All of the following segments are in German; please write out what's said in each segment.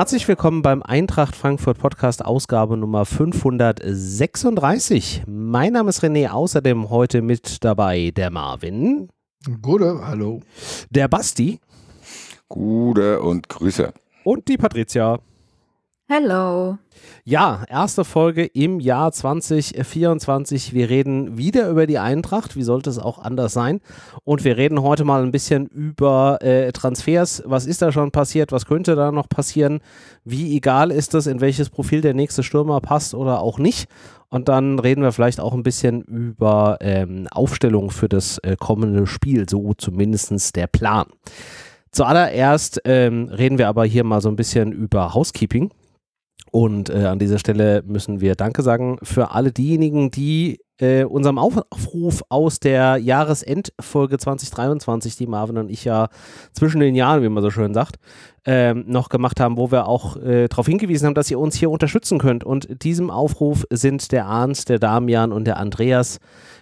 Herzlich willkommen beim Eintracht Frankfurt Podcast Ausgabe Nummer 536. Mein Name ist René, außerdem heute mit dabei der Marvin. Gute, hallo. Der Basti. Gute und Grüße. Und die Patricia. Hello. Ja, erste Folge im Jahr 2024. Wir reden wieder über die Eintracht. Wie sollte es auch anders sein? Und wir reden heute mal ein bisschen über äh, Transfers. Was ist da schon passiert? Was könnte da noch passieren? Wie egal ist es, in welches Profil der nächste Stürmer passt oder auch nicht? Und dann reden wir vielleicht auch ein bisschen über ähm, Aufstellung für das äh, kommende Spiel. So zumindest der Plan. Zuallererst ähm, reden wir aber hier mal so ein bisschen über Housekeeping. Und äh, an dieser Stelle müssen wir Danke sagen für alle diejenigen, die äh, unserem Aufruf aus der Jahresendfolge 2023, die Marvin und ich ja zwischen den Jahren, wie man so schön sagt, ähm, noch gemacht haben, wo wir auch äh, darauf hingewiesen haben, dass ihr uns hier unterstützen könnt. Und diesem Aufruf sind der Arndt, der Damian und der Andreas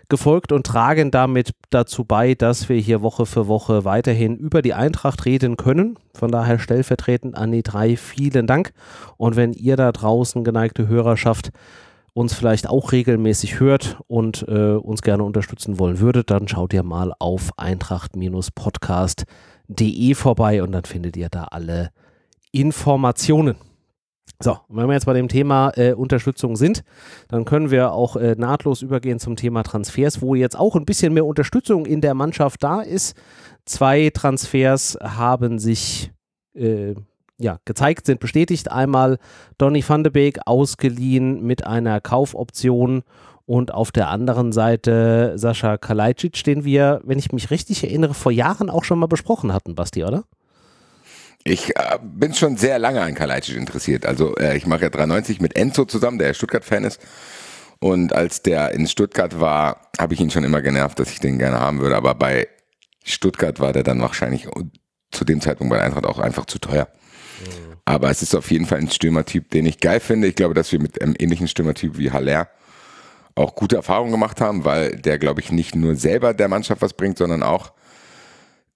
gefolgt und tragen damit dazu bei, dass wir hier Woche für Woche weiterhin über die Eintracht reden können. Von daher stellvertretend an die drei vielen Dank. Und wenn ihr da draußen, geneigte Hörerschaft, uns vielleicht auch regelmäßig hört und äh, uns gerne unterstützen wollen würdet, dann schaut ihr mal auf eintracht-podcast.de vorbei und dann findet ihr da alle Informationen. So, wenn wir jetzt bei dem Thema äh, Unterstützung sind, dann können wir auch äh, nahtlos übergehen zum Thema Transfers, wo jetzt auch ein bisschen mehr Unterstützung in der Mannschaft da ist. Zwei Transfers haben sich äh, ja, gezeigt, sind bestätigt. Einmal Donny van de Beek ausgeliehen mit einer Kaufoption und auf der anderen Seite Sascha Kalajdzic, den wir, wenn ich mich richtig erinnere, vor Jahren auch schon mal besprochen hatten, Basti, oder? Ich äh, bin schon sehr lange an Kalajdzic interessiert. Also äh, ich mache ja 93 mit Enzo zusammen, der Stuttgart-Fan ist. Und als der in Stuttgart war, habe ich ihn schon immer genervt, dass ich den gerne haben würde. Aber bei Stuttgart war der dann wahrscheinlich zu dem Zeitpunkt bei Eintracht auch einfach zu teuer. Mhm. Aber es ist auf jeden Fall ein Stürmertyp, den ich geil finde. Ich glaube, dass wir mit einem ähnlichen Stürmertyp wie Haller auch gute Erfahrungen gemacht haben, weil der, glaube ich, nicht nur selber der Mannschaft was bringt, sondern auch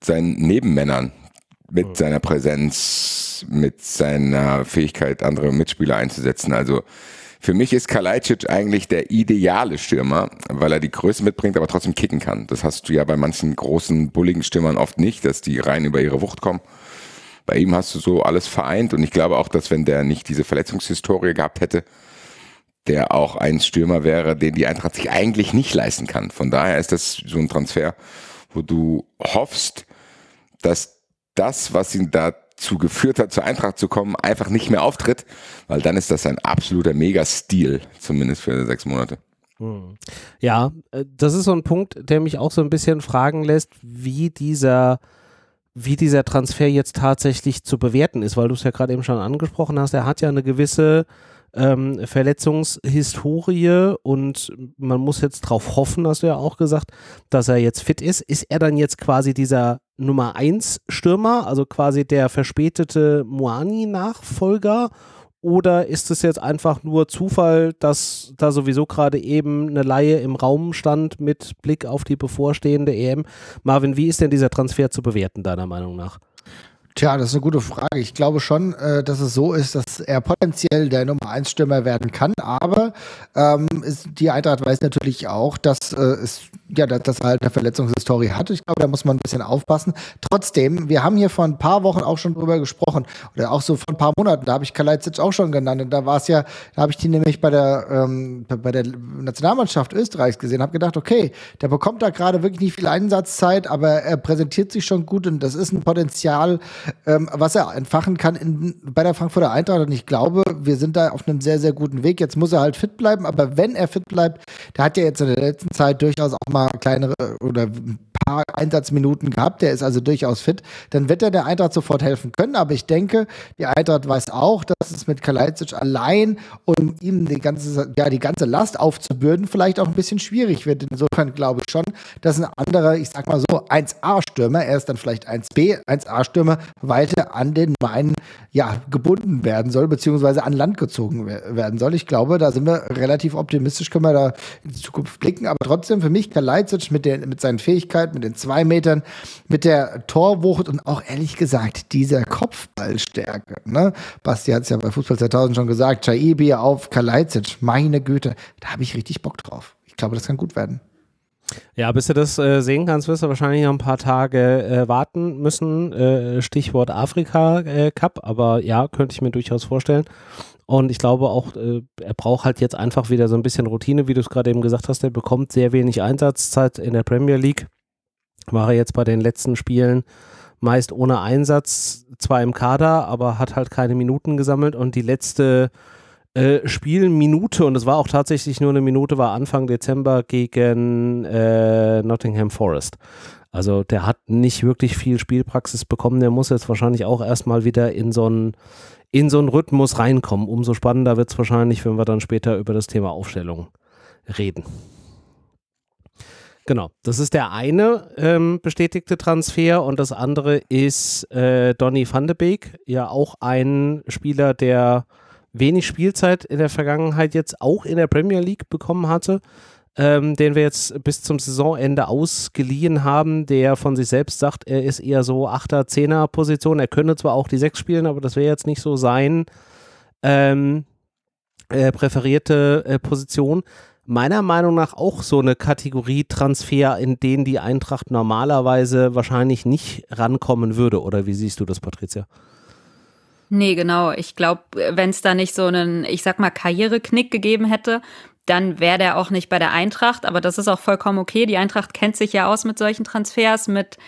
seinen Nebenmännern mit mhm. seiner Präsenz, mit seiner Fähigkeit, andere Mitspieler einzusetzen. Also für mich ist Kalajdzic eigentlich der ideale Stürmer, weil er die Größe mitbringt, aber trotzdem kicken kann. Das hast du ja bei manchen großen, bulligen Stürmern oft nicht, dass die rein über ihre Wucht kommen. Bei ihm hast du so alles vereint und ich glaube auch, dass wenn der nicht diese Verletzungshistorie gehabt hätte, der auch ein Stürmer wäre, den die Eintracht sich eigentlich nicht leisten kann. Von daher ist das so ein Transfer, wo du hoffst, dass das, was ihn dazu geführt hat, zur Eintracht zu kommen, einfach nicht mehr auftritt, weil dann ist das ein absoluter Mega-Stil, zumindest für sechs Monate. Hm. Ja, äh, das ist so ein Punkt, der mich auch so ein bisschen fragen lässt, wie dieser, wie dieser Transfer jetzt tatsächlich zu bewerten ist, weil du es ja gerade eben schon angesprochen hast, er hat ja eine gewisse ähm, Verletzungshistorie und man muss jetzt darauf hoffen, hast du ja auch gesagt, dass er jetzt fit ist. Ist er dann jetzt quasi dieser Nummer 1 Stürmer, also quasi der verspätete Moani-Nachfolger? Oder ist es jetzt einfach nur Zufall, dass da sowieso gerade eben eine Laie im Raum stand mit Blick auf die bevorstehende EM? Marvin, wie ist denn dieser Transfer zu bewerten, deiner Meinung nach? Tja, das ist eine gute Frage. Ich glaube schon, äh, dass es so ist, dass er potenziell der Nummer 1 Stürmer werden kann. Aber ähm, ist, die Eintracht weiß natürlich auch, dass äh, es ja, dass, dass er halt eine Verletzungshistorie hat. Ich glaube, da muss man ein bisschen aufpassen. Trotzdem, wir haben hier vor ein paar Wochen auch schon drüber gesprochen. Oder auch so vor ein paar Monaten, da habe ich Kalajdzic auch schon genannt. Und da war es ja, da habe ich die nämlich bei der, ähm, bei der Nationalmannschaft Österreichs gesehen, habe gedacht, okay, der bekommt da gerade wirklich nicht viel Einsatzzeit, aber er präsentiert sich schon gut und das ist ein Potenzial, ähm, was er entfachen kann in, bei der Frankfurter Eintracht. Und ich glaube, wir sind da auf einem sehr, sehr guten Weg. Jetzt muss er halt fit bleiben, aber wenn er fit bleibt, der hat ja jetzt in der letzten Zeit durchaus auch mal kleinere oder ein paar Einsatzminuten gehabt. Der ist also durchaus fit. Dann wird er der Eintracht sofort helfen können. Aber ich denke, die Eintracht weiß auch, dass es mit Kalajdzic allein, um ihm die ganze, ja, die ganze Last aufzubürden, vielleicht auch ein bisschen schwierig wird. Insofern glaube ich schon, dass ein anderer, ich sag mal so, 1A-Stürmer, er ist dann vielleicht 1B, 1A-Stürmer, weiter an den Main ja, gebunden werden soll, beziehungsweise an Land gezogen werden soll. Ich glaube, da sind wir relativ optimistisch, können wir da in die Zukunft blicken. Aber trotzdem für mich Kalajdzic mit, den, mit seinen Fähigkeiten, mit den zwei Metern, mit der Torwucht und auch ehrlich gesagt dieser Kopfballstärke. Ne? Basti hat es ja bei Fußball 2000 schon gesagt, Chaibi auf Kalajdzic, meine Güte, da habe ich richtig Bock drauf. Ich glaube, das kann gut werden. Ja, bis du das äh, sehen kannst, wirst du wahrscheinlich noch ein paar Tage äh, warten müssen. Äh, Stichwort Afrika äh, Cup, aber ja, könnte ich mir durchaus vorstellen. Und ich glaube auch, äh, er braucht halt jetzt einfach wieder so ein bisschen Routine, wie du es gerade eben gesagt hast. Er bekommt sehr wenig Einsatzzeit in der Premier League. War er jetzt bei den letzten Spielen meist ohne Einsatz, zwar im Kader, aber hat halt keine Minuten gesammelt und die letzte Spielminute, und es war auch tatsächlich nur eine Minute, war Anfang Dezember gegen äh, Nottingham Forest. Also der hat nicht wirklich viel Spielpraxis bekommen. Der muss jetzt wahrscheinlich auch erstmal wieder in so einen in so Rhythmus reinkommen. Umso spannender wird es wahrscheinlich, wenn wir dann später über das Thema Aufstellung reden. Genau, das ist der eine ähm, bestätigte Transfer und das andere ist äh, Donny van de Beek, ja auch ein Spieler, der wenig Spielzeit in der Vergangenheit jetzt auch in der Premier League bekommen hatte, ähm, den wir jetzt bis zum Saisonende ausgeliehen haben, der von sich selbst sagt, er ist eher so 8er, 10er Position. Er könnte zwar auch die 6 spielen, aber das wäre jetzt nicht so sein ähm, äh, präferierte äh, Position. Meiner Meinung nach auch so eine Kategorie Transfer, in denen die Eintracht normalerweise wahrscheinlich nicht rankommen würde. Oder wie siehst du das, Patricia? Nee, genau. Ich glaube, wenn es da nicht so einen, ich sag mal, Karriereknick gegeben hätte, dann wäre der auch nicht bei der Eintracht. Aber das ist auch vollkommen okay. Die Eintracht kennt sich ja aus mit solchen Transfers, mit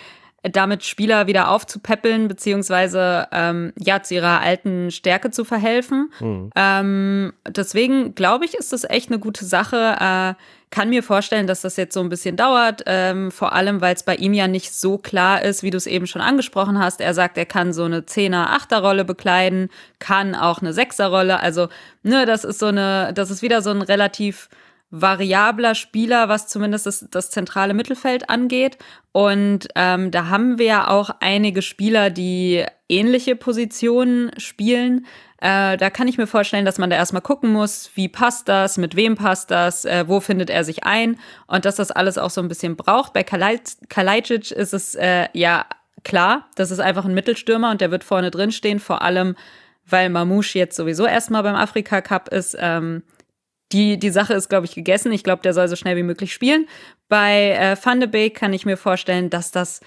damit Spieler wieder aufzupäppeln, beziehungsweise ähm, ja zu ihrer alten Stärke zu verhelfen. Mhm. Ähm, deswegen glaube ich, ist das echt eine gute Sache. Äh, kann mir vorstellen, dass das jetzt so ein bisschen dauert, ähm, vor allem, weil es bei ihm ja nicht so klar ist, wie du es eben schon angesprochen hast. Er sagt, er kann so eine Zehner, Achter Rolle bekleiden, kann auch eine Sechser Rolle. Also, ne, das ist so eine, das ist wieder so ein relativ variabler Spieler, was zumindest das, das zentrale Mittelfeld angeht. Und ähm, da haben wir ja auch einige Spieler, die ähnliche Positionen spielen. Äh, da kann ich mir vorstellen, dass man da erstmal gucken muss, wie passt das, mit wem passt das, äh, wo findet er sich ein und dass das alles auch so ein bisschen braucht. Bei Kalajdzic ist es äh, ja klar, das ist einfach ein Mittelstürmer und der wird vorne drin stehen, vor allem weil Mamouche jetzt sowieso erstmal beim Afrika Cup ist. Ähm, die, die Sache ist, glaube ich, gegessen. Ich glaube, der soll so schnell wie möglich spielen. Bei äh, Van kann ich mir vorstellen, dass das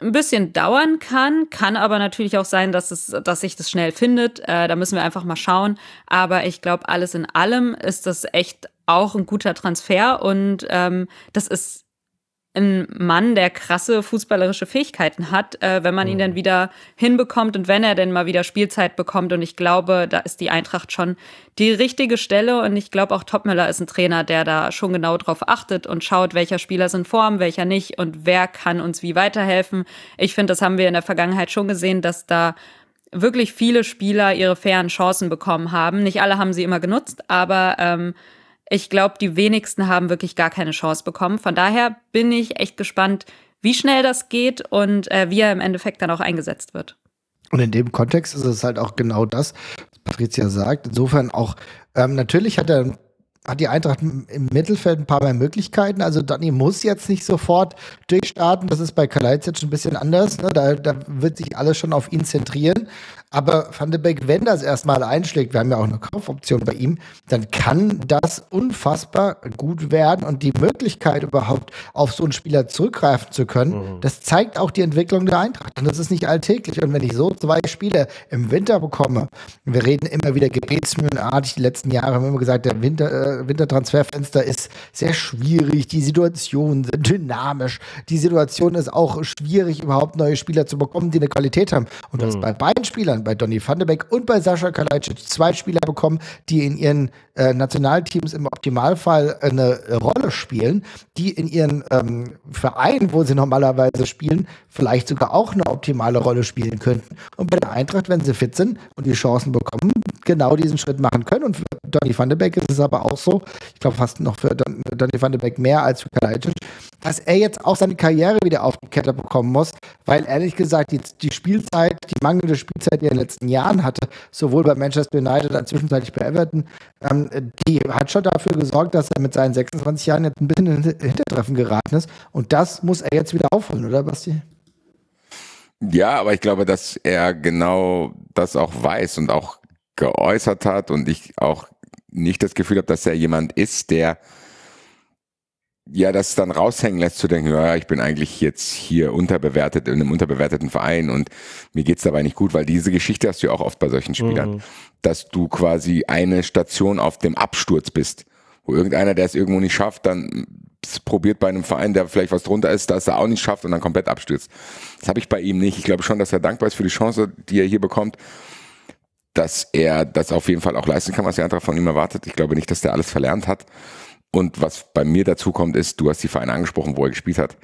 ein bisschen dauern kann, kann aber natürlich auch sein, dass, es, dass sich das schnell findet. Äh, da müssen wir einfach mal schauen. Aber ich glaube, alles in allem ist das echt auch ein guter Transfer und ähm, das ist ein Mann, der krasse fußballerische Fähigkeiten hat, äh, wenn man ihn dann mhm. wieder hinbekommt und wenn er denn mal wieder Spielzeit bekommt. Und ich glaube, da ist die Eintracht schon die richtige Stelle. Und ich glaube auch Topmüller ist ein Trainer, der da schon genau drauf achtet und schaut, welcher Spieler ist in Form, welcher nicht und wer kann uns wie weiterhelfen. Ich finde, das haben wir in der Vergangenheit schon gesehen, dass da wirklich viele Spieler ihre fairen Chancen bekommen haben. Nicht alle haben sie immer genutzt, aber ähm, ich glaube, die wenigsten haben wirklich gar keine Chance bekommen. Von daher bin ich echt gespannt, wie schnell das geht und äh, wie er im Endeffekt dann auch eingesetzt wird. Und in dem Kontext ist es halt auch genau das, was Patricia sagt. Insofern auch, ähm, natürlich hat er hat die Eintracht im Mittelfeld ein paar mehr Möglichkeiten. Also Donny muss jetzt nicht sofort durchstarten. Das ist bei Kalajdzic ein bisschen anders. Ne? Da, da wird sich alles schon auf ihn zentrieren. Aber Van de Beek, wenn das erstmal einschlägt, wir haben ja auch eine Kaufoption bei ihm, dann kann das unfassbar gut werden und die Möglichkeit überhaupt auf so einen Spieler zurückgreifen zu können, mhm. das zeigt auch die Entwicklung der Eintracht. Und das ist nicht alltäglich. Und wenn ich so zwei Spiele im Winter bekomme, wir reden immer wieder gebetsmühlenartig, die letzten Jahre haben wir immer gesagt, der Winter, äh, Wintertransferfenster ist sehr schwierig, die Situationen sind dynamisch, die Situation ist auch schwierig, überhaupt neue Spieler zu bekommen, die eine Qualität haben. Und das mhm. bei beiden Spielern bei Donny van de Beek und bei Sascha Kalajdzic zwei Spieler bekommen, die in ihren äh, Nationalteams im Optimalfall eine Rolle spielen, die in ihren ähm, Vereinen, wo sie normalerweise spielen, vielleicht sogar auch eine optimale Rolle spielen könnten. Und bei der Eintracht, wenn sie fit sind und die Chancen bekommen, genau diesen Schritt machen können. Und Donny van de Beek ist es aber auch so, ich glaube fast noch für Don, Donny van de Beek mehr als für Kalajdzic, dass er jetzt auch seine Karriere wieder auf die Kette bekommen muss, weil ehrlich gesagt die, die Spielzeit, die mangelnde Spielzeit, die er in den letzten Jahren hatte, sowohl bei Manchester United als zwischenzeitlich bei Everton, ähm, die hat schon dafür gesorgt, dass er mit seinen 26 Jahren jetzt ein bisschen in Hintertreffen geraten ist und das muss er jetzt wieder aufholen, oder Basti? Ja, aber ich glaube, dass er genau das auch weiß und auch geäußert hat und ich auch nicht das Gefühl habe, dass er jemand ist, der ja das dann raushängen lässt zu denken, ja, ich bin eigentlich jetzt hier unterbewertet in einem unterbewerteten Verein und mir geht's dabei nicht gut, weil diese Geschichte hast du ja auch oft bei solchen Spielern, mhm. dass du quasi eine Station auf dem Absturz bist, wo irgendeiner, der es irgendwo nicht schafft, dann probiert bei einem Verein, der vielleicht was drunter ist, dass er auch nicht schafft und dann komplett abstürzt. Das habe ich bei ihm nicht. Ich glaube schon, dass er dankbar ist für die Chance, die er hier bekommt dass er das auf jeden Fall auch leisten kann, was der Eintracht von ihm erwartet. Ich glaube nicht, dass der alles verlernt hat. Und was bei mir dazu kommt, ist, du hast die Vereine angesprochen, wo er gespielt hat.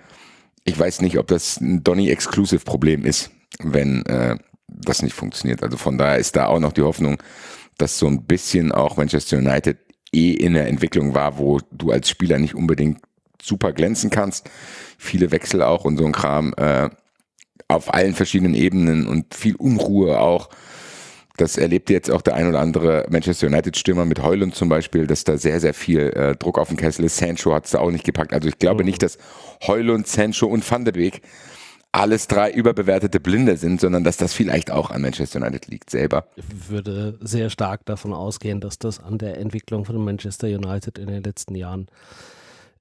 Ich weiß nicht, ob das ein Donny-Exclusive-Problem ist, wenn äh, das nicht funktioniert. Also von daher ist da auch noch die Hoffnung, dass so ein bisschen auch Manchester United eh in der Entwicklung war, wo du als Spieler nicht unbedingt super glänzen kannst. Viele Wechsel auch und so ein Kram äh, auf allen verschiedenen Ebenen und viel Unruhe auch das erlebt jetzt auch der ein oder andere Manchester United-Stürmer mit Heulund zum Beispiel, dass da sehr, sehr viel äh, Druck auf den Kessel ist. Sancho hat es da auch nicht gepackt. Also ich glaube mhm. nicht, dass Heulund, Sancho und Van de Beek alles drei überbewertete Blinde sind, sondern dass das vielleicht auch an Manchester United liegt selber. Ich würde sehr stark davon ausgehen, dass das an der Entwicklung von Manchester United in den letzten Jahren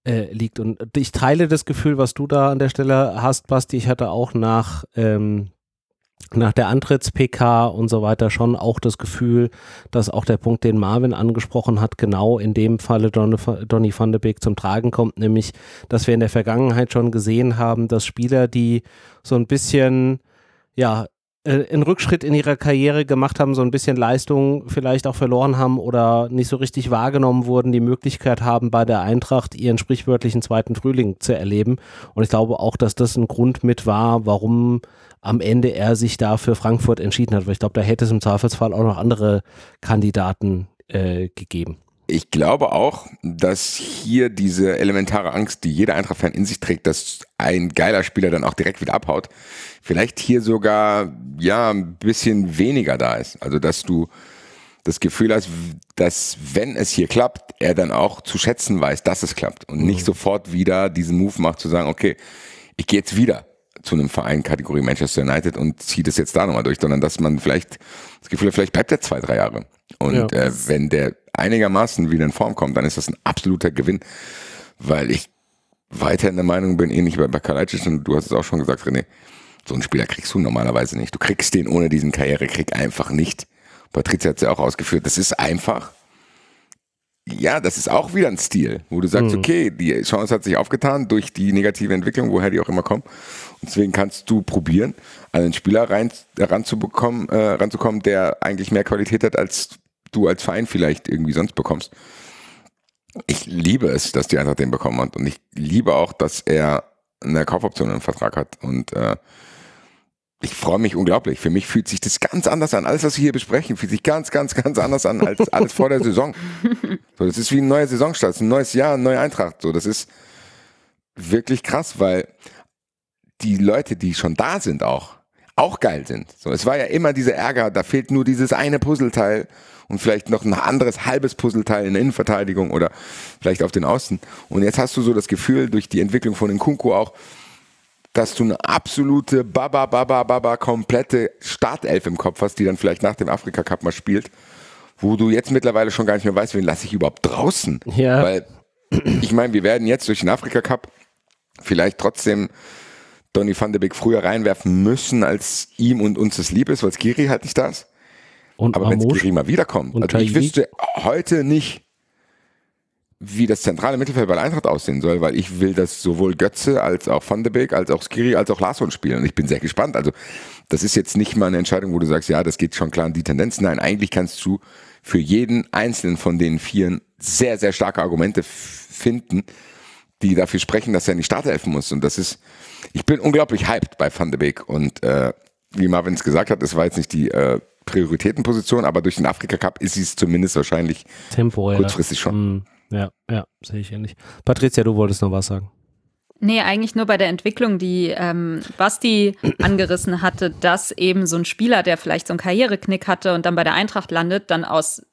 äh, liegt. Und ich teile das Gefühl, was du da an der Stelle hast, Basti. Ich hatte auch nach ähm, nach der Antritts-PK und so weiter schon auch das Gefühl, dass auch der Punkt, den Marvin angesprochen hat, genau in dem Falle Don, Donny van de Beek zum Tragen kommt, nämlich, dass wir in der Vergangenheit schon gesehen haben, dass Spieler, die so ein bisschen, ja, äh, einen Rückschritt in ihrer Karriere gemacht haben, so ein bisschen Leistung vielleicht auch verloren haben oder nicht so richtig wahrgenommen wurden, die Möglichkeit haben, bei der Eintracht ihren sprichwörtlichen zweiten Frühling zu erleben. Und ich glaube auch, dass das ein Grund mit war, warum am Ende er sich da für Frankfurt entschieden hat. Weil ich glaube, da hätte es im Zweifelsfall auch noch andere Kandidaten äh, gegeben. Ich glaube auch, dass hier diese elementare Angst, die jeder Eintracht-Fan in sich trägt, dass ein geiler Spieler dann auch direkt wieder abhaut, vielleicht hier sogar ja ein bisschen weniger da ist. Also dass du das Gefühl hast, dass wenn es hier klappt, er dann auch zu schätzen weiß, dass es klappt und nicht mhm. sofort wieder diesen Move macht zu sagen, okay, ich gehe jetzt wieder zu einem Verein Kategorie Manchester United und zieht es jetzt da nochmal durch, sondern dass man vielleicht das Gefühl hat, vielleicht bleibt er zwei, drei Jahre. Und ja. äh, wenn der einigermaßen wieder in Form kommt, dann ist das ein absoluter Gewinn, weil ich weiter in der Meinung bin, ähnlich bei Bakalaitis und du hast es auch schon gesagt, René, so einen Spieler kriegst du normalerweise nicht. Du kriegst den ohne diesen Karrierekrieg einfach nicht. Patricia hat es ja auch ausgeführt. Das ist einfach ja, das ist auch wieder ein Stil, wo du sagst, mhm. okay, die Chance hat sich aufgetan durch die negative Entwicklung, woher die auch immer kommen. Und deswegen kannst du probieren, an einen Spieler rein, ranzubekommen, äh, ranzukommen, der eigentlich mehr Qualität hat, als du als Verein vielleicht irgendwie sonst bekommst. Ich liebe es, dass die Eintracht den bekommen hat. Und ich liebe auch, dass er eine Kaufoption im Vertrag hat. Und äh, ich freue mich unglaublich. Für mich fühlt sich das ganz anders an. Alles, was wir hier besprechen, fühlt sich ganz, ganz, ganz anders an als alles vor der Saison. So, das ist wie ein neuer Saisonstart, ein neues Jahr, eine neue Eintracht. So, das ist wirklich krass, weil die Leute, die schon da sind, auch auch geil sind. So, es war ja immer dieser Ärger, da fehlt nur dieses eine Puzzleteil und vielleicht noch ein anderes halbes Puzzleteil in der Innenverteidigung oder vielleicht auf den Außen. Und jetzt hast du so das Gefühl durch die Entwicklung von den Kunku auch, dass du eine absolute Baba, Baba, Baba, komplette Startelf im Kopf hast, die dann vielleicht nach dem Afrika Cup mal spielt, wo du jetzt mittlerweile schon gar nicht mehr weißt, wen lasse ich überhaupt draußen. Ja. Weil, ich meine, wir werden jetzt durch den Afrika Cup vielleicht trotzdem Donny van de Beek früher reinwerfen müssen, als ihm und uns das lieb ist, weil Skiri halt nicht da ist. Und Aber wenn Skiri mal wiederkommt, also ich wüsste heute nicht, wie das zentrale Mittelfeld bei Eintracht aussehen soll, weil ich will, dass sowohl Götze als auch Van de Beek, als auch Skiri, als auch Larsson spielen. Und ich bin sehr gespannt. Also, das ist jetzt nicht mal eine Entscheidung, wo du sagst, ja, das geht schon klar in die Tendenz. Nein, eigentlich kannst du für jeden einzelnen von den Vieren sehr, sehr starke Argumente finden, die dafür sprechen, dass er in die Startelfen muss. Und das ist, ich bin unglaublich hyped bei Van de Beek. Und äh, wie Marvin es gesagt hat, es war jetzt nicht die äh, Prioritätenposition, aber durch den Afrika Cup ist sie es zumindest wahrscheinlich Temporär. kurzfristig schon. Mm, ja, ja, sehe ich ähnlich. Patricia, du wolltest noch was sagen. Nee, eigentlich nur bei der Entwicklung, die ähm, Basti angerissen hatte, dass eben so ein Spieler, der vielleicht so einen Karriereknick hatte und dann bei der Eintracht landet, dann aus,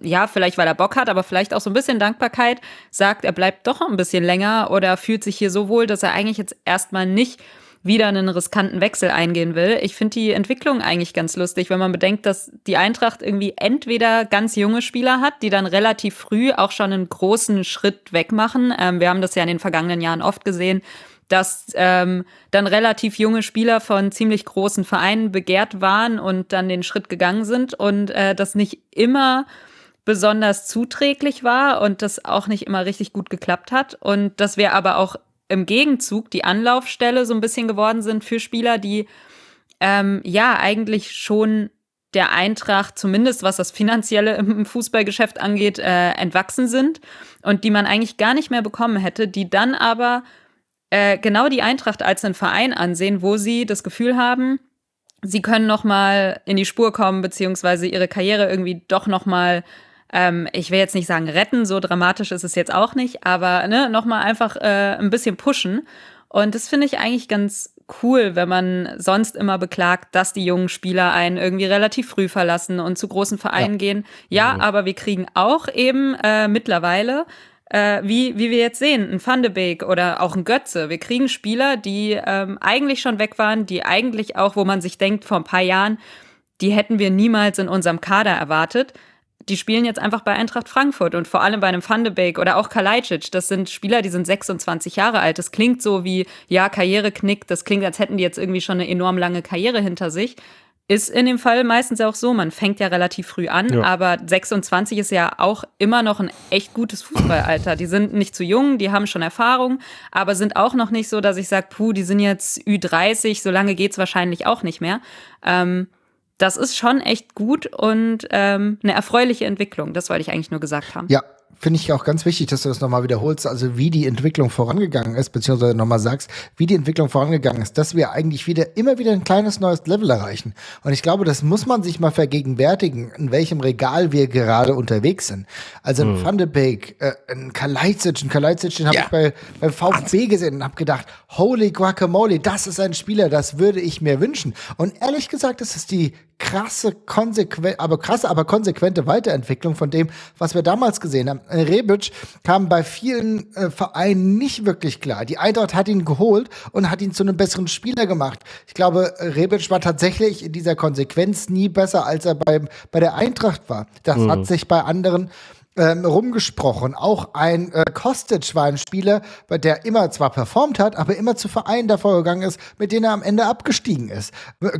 ja, vielleicht weil er Bock hat, aber vielleicht auch so ein bisschen Dankbarkeit, sagt, er bleibt doch ein bisschen länger oder fühlt sich hier so wohl, dass er eigentlich jetzt erstmal nicht wieder einen riskanten Wechsel eingehen will. Ich finde die Entwicklung eigentlich ganz lustig, wenn man bedenkt, dass die Eintracht irgendwie entweder ganz junge Spieler hat, die dann relativ früh auch schon einen großen Schritt wegmachen. Ähm, wir haben das ja in den vergangenen Jahren oft gesehen, dass ähm, dann relativ junge Spieler von ziemlich großen Vereinen begehrt waren und dann den Schritt gegangen sind und äh, das nicht immer besonders zuträglich war und das auch nicht immer richtig gut geklappt hat und dass wir aber auch im Gegenzug die Anlaufstelle so ein bisschen geworden sind für Spieler, die ähm, ja eigentlich schon der Eintracht, zumindest was das Finanzielle im Fußballgeschäft angeht, äh, entwachsen sind und die man eigentlich gar nicht mehr bekommen hätte, die dann aber äh, genau die Eintracht als einen Verein ansehen, wo sie das Gefühl haben, sie können noch mal in die Spur kommen beziehungsweise ihre Karriere irgendwie doch noch mal ähm, ich will jetzt nicht sagen retten, so dramatisch ist es jetzt auch nicht, aber ne, nochmal einfach äh, ein bisschen pushen. Und das finde ich eigentlich ganz cool, wenn man sonst immer beklagt, dass die jungen Spieler einen irgendwie relativ früh verlassen und zu großen Vereinen ja. gehen. Ja, mhm. aber wir kriegen auch eben äh, mittlerweile äh, wie, wie wir jetzt sehen, ein Van de Beek oder auch ein Götze. Wir kriegen Spieler, die ähm, eigentlich schon weg waren, die eigentlich auch, wo man sich denkt, vor ein paar Jahren, die hätten wir niemals in unserem Kader erwartet die spielen jetzt einfach bei Eintracht Frankfurt und vor allem bei einem Van de Beek oder auch Kalajdzic. Das sind Spieler, die sind 26 Jahre alt. Das klingt so wie, ja, Karriereknick. Das klingt, als hätten die jetzt irgendwie schon eine enorm lange Karriere hinter sich. Ist in dem Fall meistens auch so. Man fängt ja relativ früh an, ja. aber 26 ist ja auch immer noch ein echt gutes Fußballalter. Die sind nicht zu jung, die haben schon Erfahrung, aber sind auch noch nicht so, dass ich sage, puh, die sind jetzt Ü30, so lange geht's wahrscheinlich auch nicht mehr. Ähm, das ist schon echt gut und ähm, eine erfreuliche Entwicklung. Das wollte ich eigentlich nur gesagt haben. Ja, finde ich auch ganz wichtig, dass du das nochmal wiederholst, also wie die Entwicklung vorangegangen ist, beziehungsweise nochmal sagst, wie die Entwicklung vorangegangen ist, dass wir eigentlich wieder immer wieder ein kleines neues Level erreichen. Und ich glaube, das muss man sich mal vergegenwärtigen, in welchem Regal wir gerade unterwegs sind. Also ein hm. Van de Beek, äh, ein Kalajdzic, ein Kalajdzic, den habe ja. ich bei, beim VfB gesehen und habe gedacht, holy guacamole, das ist ein Spieler, das würde ich mir wünschen. Und ehrlich gesagt, das ist die krasse, konsequent, aber krasse, aber konsequente Weiterentwicklung von dem, was wir damals gesehen haben. Äh, Rebic kam bei vielen äh, Vereinen nicht wirklich klar. Die Eintracht hat ihn geholt und hat ihn zu einem besseren Spieler gemacht. Ich glaube, Rebic war tatsächlich in dieser Konsequenz nie besser, als er beim, bei der Eintracht war. Das mhm. hat sich bei anderen ähm, rumgesprochen. Auch ein äh, Kostic war ein Spieler, der immer zwar performt hat, aber immer zu Vereinen davor gegangen ist, mit denen er am Ende abgestiegen ist.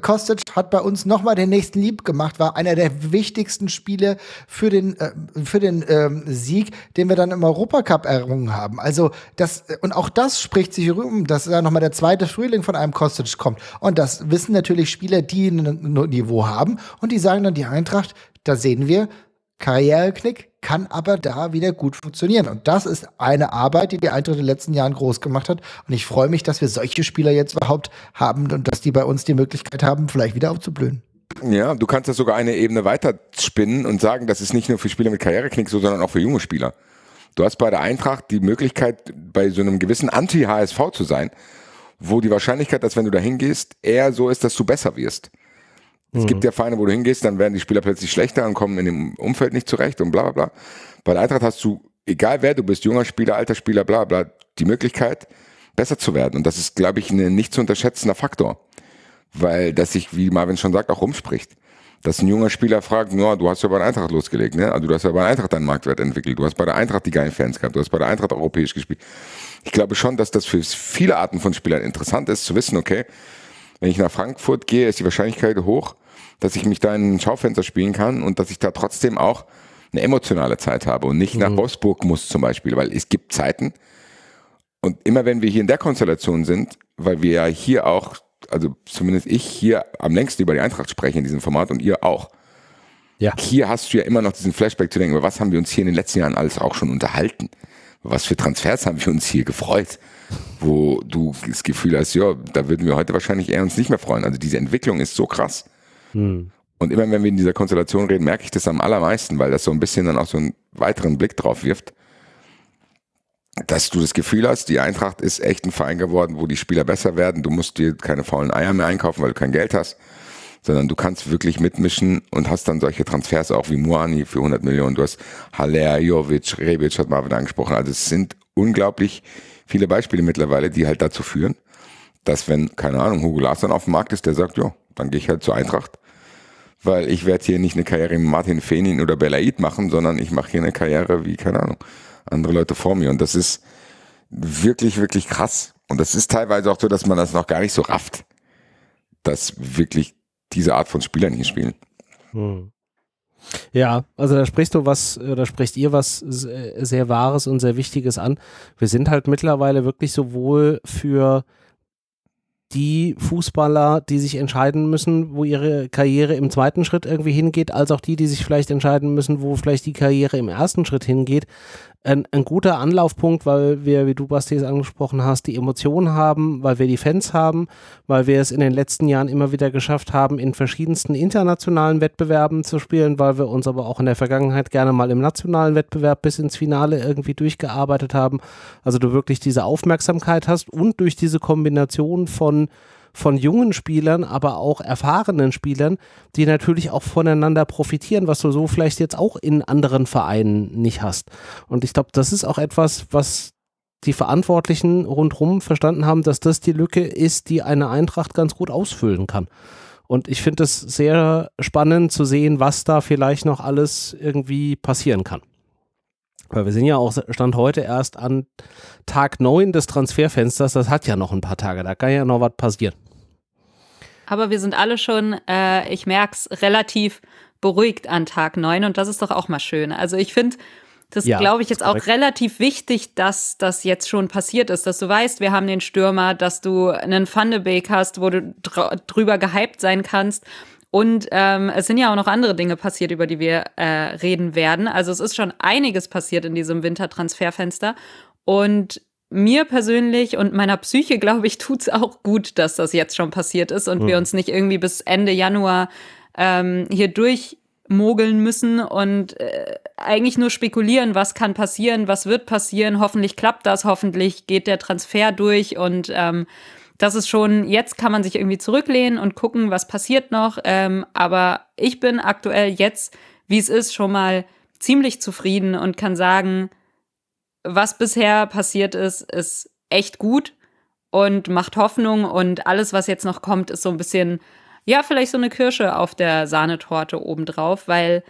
Kostic hat bei uns nochmal den nächsten Lieb gemacht, war einer der wichtigsten Spiele für den, äh, für den ähm, Sieg, den wir dann im Europacup errungen haben. Also das, und auch das spricht sich rum, dass da nochmal der zweite Frühling von einem Kostic kommt. Und das wissen natürlich Spieler, die ein Niveau haben und die sagen dann, die Eintracht, da sehen wir, Karriereknick, kann aber da wieder gut funktionieren. Und das ist eine Arbeit, die die Eintracht in den letzten Jahren groß gemacht hat. Und ich freue mich, dass wir solche Spieler jetzt überhaupt haben und dass die bei uns die Möglichkeit haben, vielleicht wieder aufzublühen. Ja, du kannst das sogar eine Ebene weiter spinnen und sagen, das ist nicht nur für Spieler mit Karriereknick so, sondern auch für junge Spieler. Du hast bei der Eintracht die Möglichkeit, bei so einem gewissen Anti-HSV zu sein, wo die Wahrscheinlichkeit, dass wenn du da hingehst, eher so ist, dass du besser wirst. Es mhm. gibt ja Vereine, wo du hingehst, dann werden die Spieler plötzlich schlechter und kommen in dem Umfeld nicht zurecht und bla bla bla. Bei der Eintracht hast du, egal wer du bist, junger Spieler, alter Spieler, bla bla, die Möglichkeit, besser zu werden. Und das ist, glaube ich, ein nicht zu unterschätzender Faktor. Weil das sich, wie Marvin schon sagt, auch rumspricht. Dass ein junger Spieler fragt, ja, du hast ja bei der Eintracht losgelegt, ne? Also du hast ja bei der Eintracht deinen Marktwert entwickelt, du hast bei der Eintracht die geilen Fans gehabt, du hast bei der Eintracht europäisch gespielt. Ich glaube schon, dass das für viele Arten von Spielern interessant ist, zu wissen, okay, wenn ich nach Frankfurt gehe, ist die Wahrscheinlichkeit hoch, dass ich mich da in ein Schaufenster spielen kann und dass ich da trotzdem auch eine emotionale Zeit habe und nicht mhm. nach Wolfsburg muss zum Beispiel, weil es gibt Zeiten und immer wenn wir hier in der Konstellation sind, weil wir ja hier auch, also zumindest ich hier am längsten über die Eintracht spreche in diesem Format und ihr auch. Ja. Hier hast du ja immer noch diesen Flashback zu denken, über was haben wir uns hier in den letzten Jahren alles auch schon unterhalten? Was für Transfers haben wir uns hier gefreut? Wo du das Gefühl hast, ja, da würden wir heute wahrscheinlich eher uns nicht mehr freuen. Also diese Entwicklung ist so krass. Hm. Und immer wenn wir in dieser Konstellation reden, merke ich das am allermeisten, weil das so ein bisschen dann auch so einen weiteren Blick drauf wirft, dass du das Gefühl hast, die Eintracht ist echt ein Verein geworden, wo die Spieler besser werden. Du musst dir keine faulen Eier mehr einkaufen, weil du kein Geld hast, sondern du kannst wirklich mitmischen und hast dann solche Transfers auch wie Muani für 100 Millionen. Du hast Haller, Jovic, Rebic hat Marvin angesprochen. Also es sind unglaublich viele Beispiele mittlerweile, die halt dazu führen, dass wenn, keine Ahnung, Hugo Larsson auf dem Markt ist, der sagt, ja, dann gehe ich halt zur Eintracht, weil ich werde hier nicht eine Karriere mit Martin Fenin oder Belaid machen, sondern ich mache hier eine Karriere wie, keine Ahnung, andere Leute vor mir. Und das ist wirklich, wirklich krass. Und das ist teilweise auch so, dass man das noch gar nicht so rafft, dass wirklich diese Art von Spielern hier spielen. Hm. Ja, also da sprichst du was, da spricht ihr was sehr Wahres und sehr Wichtiges an. Wir sind halt mittlerweile wirklich sowohl für die Fußballer, die sich entscheiden müssen, wo ihre Karriere im zweiten Schritt irgendwie hingeht, als auch die, die sich vielleicht entscheiden müssen, wo vielleicht die Karriere im ersten Schritt hingeht, ein, ein guter Anlaufpunkt, weil wir, wie du Basti es angesprochen hast, die Emotionen haben, weil wir die Fans haben, weil wir es in den letzten Jahren immer wieder geschafft haben, in verschiedensten internationalen Wettbewerben zu spielen, weil wir uns aber auch in der Vergangenheit gerne mal im nationalen Wettbewerb bis ins Finale irgendwie durchgearbeitet haben. Also du wirklich diese Aufmerksamkeit hast und durch diese Kombination von von jungen Spielern, aber auch erfahrenen Spielern, die natürlich auch voneinander profitieren, was du so vielleicht jetzt auch in anderen Vereinen nicht hast. Und ich glaube, das ist auch etwas, was die Verantwortlichen rundherum verstanden haben, dass das die Lücke ist, die eine Eintracht ganz gut ausfüllen kann. Und ich finde es sehr spannend zu sehen, was da vielleicht noch alles irgendwie passieren kann. Weil wir sind ja auch Stand heute erst an Tag 9 des Transferfensters. Das hat ja noch ein paar Tage. Da kann ja noch was passieren. Aber wir sind alle schon, äh, ich merke es, relativ beruhigt an Tag 9 und das ist doch auch mal schön. Also ich finde, das ja, glaube ich jetzt auch relativ wichtig, dass das jetzt schon passiert ist, dass du weißt, wir haben den Stürmer, dass du einen Van de Beek hast, wo du drüber gehypt sein kannst und ähm, es sind ja auch noch andere Dinge passiert, über die wir äh, reden werden. Also es ist schon einiges passiert in diesem Wintertransferfenster. Und mir persönlich und meiner Psyche, glaube ich, tut es auch gut, dass das jetzt schon passiert ist und mhm. wir uns nicht irgendwie bis Ende Januar ähm, hier durchmogeln müssen und äh, eigentlich nur spekulieren, was kann passieren, was wird passieren. Hoffentlich klappt das, hoffentlich geht der Transfer durch und ähm, das ist schon, jetzt kann man sich irgendwie zurücklehnen und gucken, was passiert noch. Ähm, aber ich bin aktuell jetzt, wie es ist, schon mal ziemlich zufrieden und kann sagen, was bisher passiert ist, ist echt gut und macht Hoffnung und alles, was jetzt noch kommt, ist so ein bisschen, ja, vielleicht so eine Kirsche auf der Sahnetorte obendrauf, weil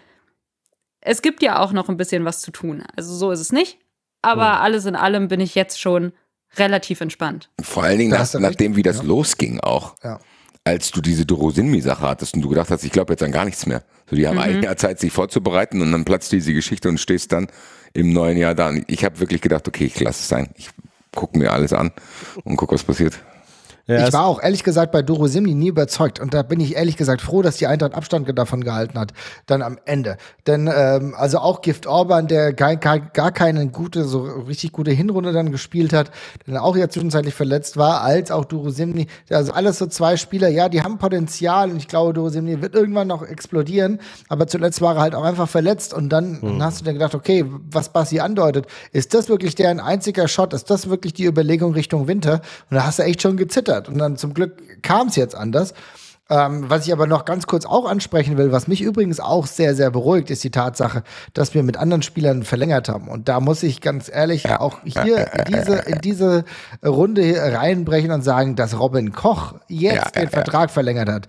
es gibt ja auch noch ein bisschen was zu tun. Also so ist es nicht. Aber ja. alles in allem bin ich jetzt schon relativ entspannt. Vor allen Dingen nach, nachdem, wie das ja. losging auch. Ja. Als du diese Dorosinmi-Sache hattest und du gedacht hast, ich glaube jetzt an gar nichts mehr. So, die haben mhm. ein Jahr Zeit, sich vorzubereiten und dann platzt diese Geschichte und stehst dann im neuen Jahr da. Ich habe wirklich gedacht, okay, ich lasse es sein. Ich gucke mir alles an und gucke, was passiert. Ja, ich war auch ehrlich gesagt bei Doro Simni nie überzeugt. Und da bin ich ehrlich gesagt froh, dass die Eintracht Abstand davon gehalten hat, dann am Ende. Denn ähm, also auch Gift Orban, der gar, gar, gar keine gute, so richtig gute Hinrunde dann gespielt hat, der auch ja zwischenzeitlich verletzt war, als auch Doro Simni, also alles so zwei Spieler, ja, die haben Potenzial und ich glaube, Doro Simni wird irgendwann noch explodieren, aber zuletzt war er halt auch einfach verletzt. Und dann, dann hast du dir gedacht, okay, was Basti andeutet, ist das wirklich deren einziger Shot, ist das wirklich die Überlegung Richtung Winter? Und da hast du echt schon gezittert verändert. Und dann zum Glück kam es jetzt anders. Ähm, was ich aber noch ganz kurz auch ansprechen will, was mich übrigens auch sehr, sehr beruhigt, ist die Tatsache, dass wir mit anderen Spielern verlängert haben. Und da muss ich ganz ehrlich auch hier in diese, in diese Runde reinbrechen und sagen, dass Robin Koch jetzt ja, den ja, Vertrag ja. verlängert hat.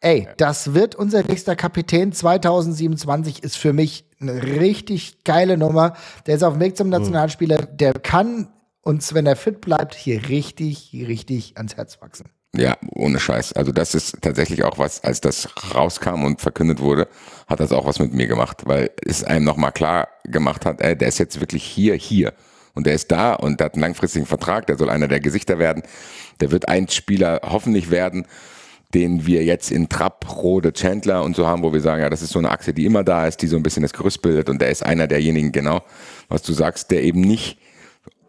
Ey, das wird unser nächster Kapitän 2027 ist für mich eine richtig geile Nummer. Der ist auf dem Weg zum Nationalspieler. Der kann uns, wenn er fit bleibt, hier richtig, richtig ans Herz wachsen. Ja, ohne Scheiß. Also das ist tatsächlich auch was, als das rauskam und verkündet wurde, hat das auch was mit mir gemacht, weil es einem nochmal klar gemacht hat, ey, der ist jetzt wirklich hier, hier. Und der ist da und der hat einen langfristigen Vertrag, der soll einer der Gesichter werden. Der wird ein Spieler hoffentlich werden, den wir jetzt in Trapp, Rode, Chandler und so haben, wo wir sagen, ja, das ist so eine Achse, die immer da ist, die so ein bisschen das Gerüst bildet und der ist einer derjenigen, genau, was du sagst, der eben nicht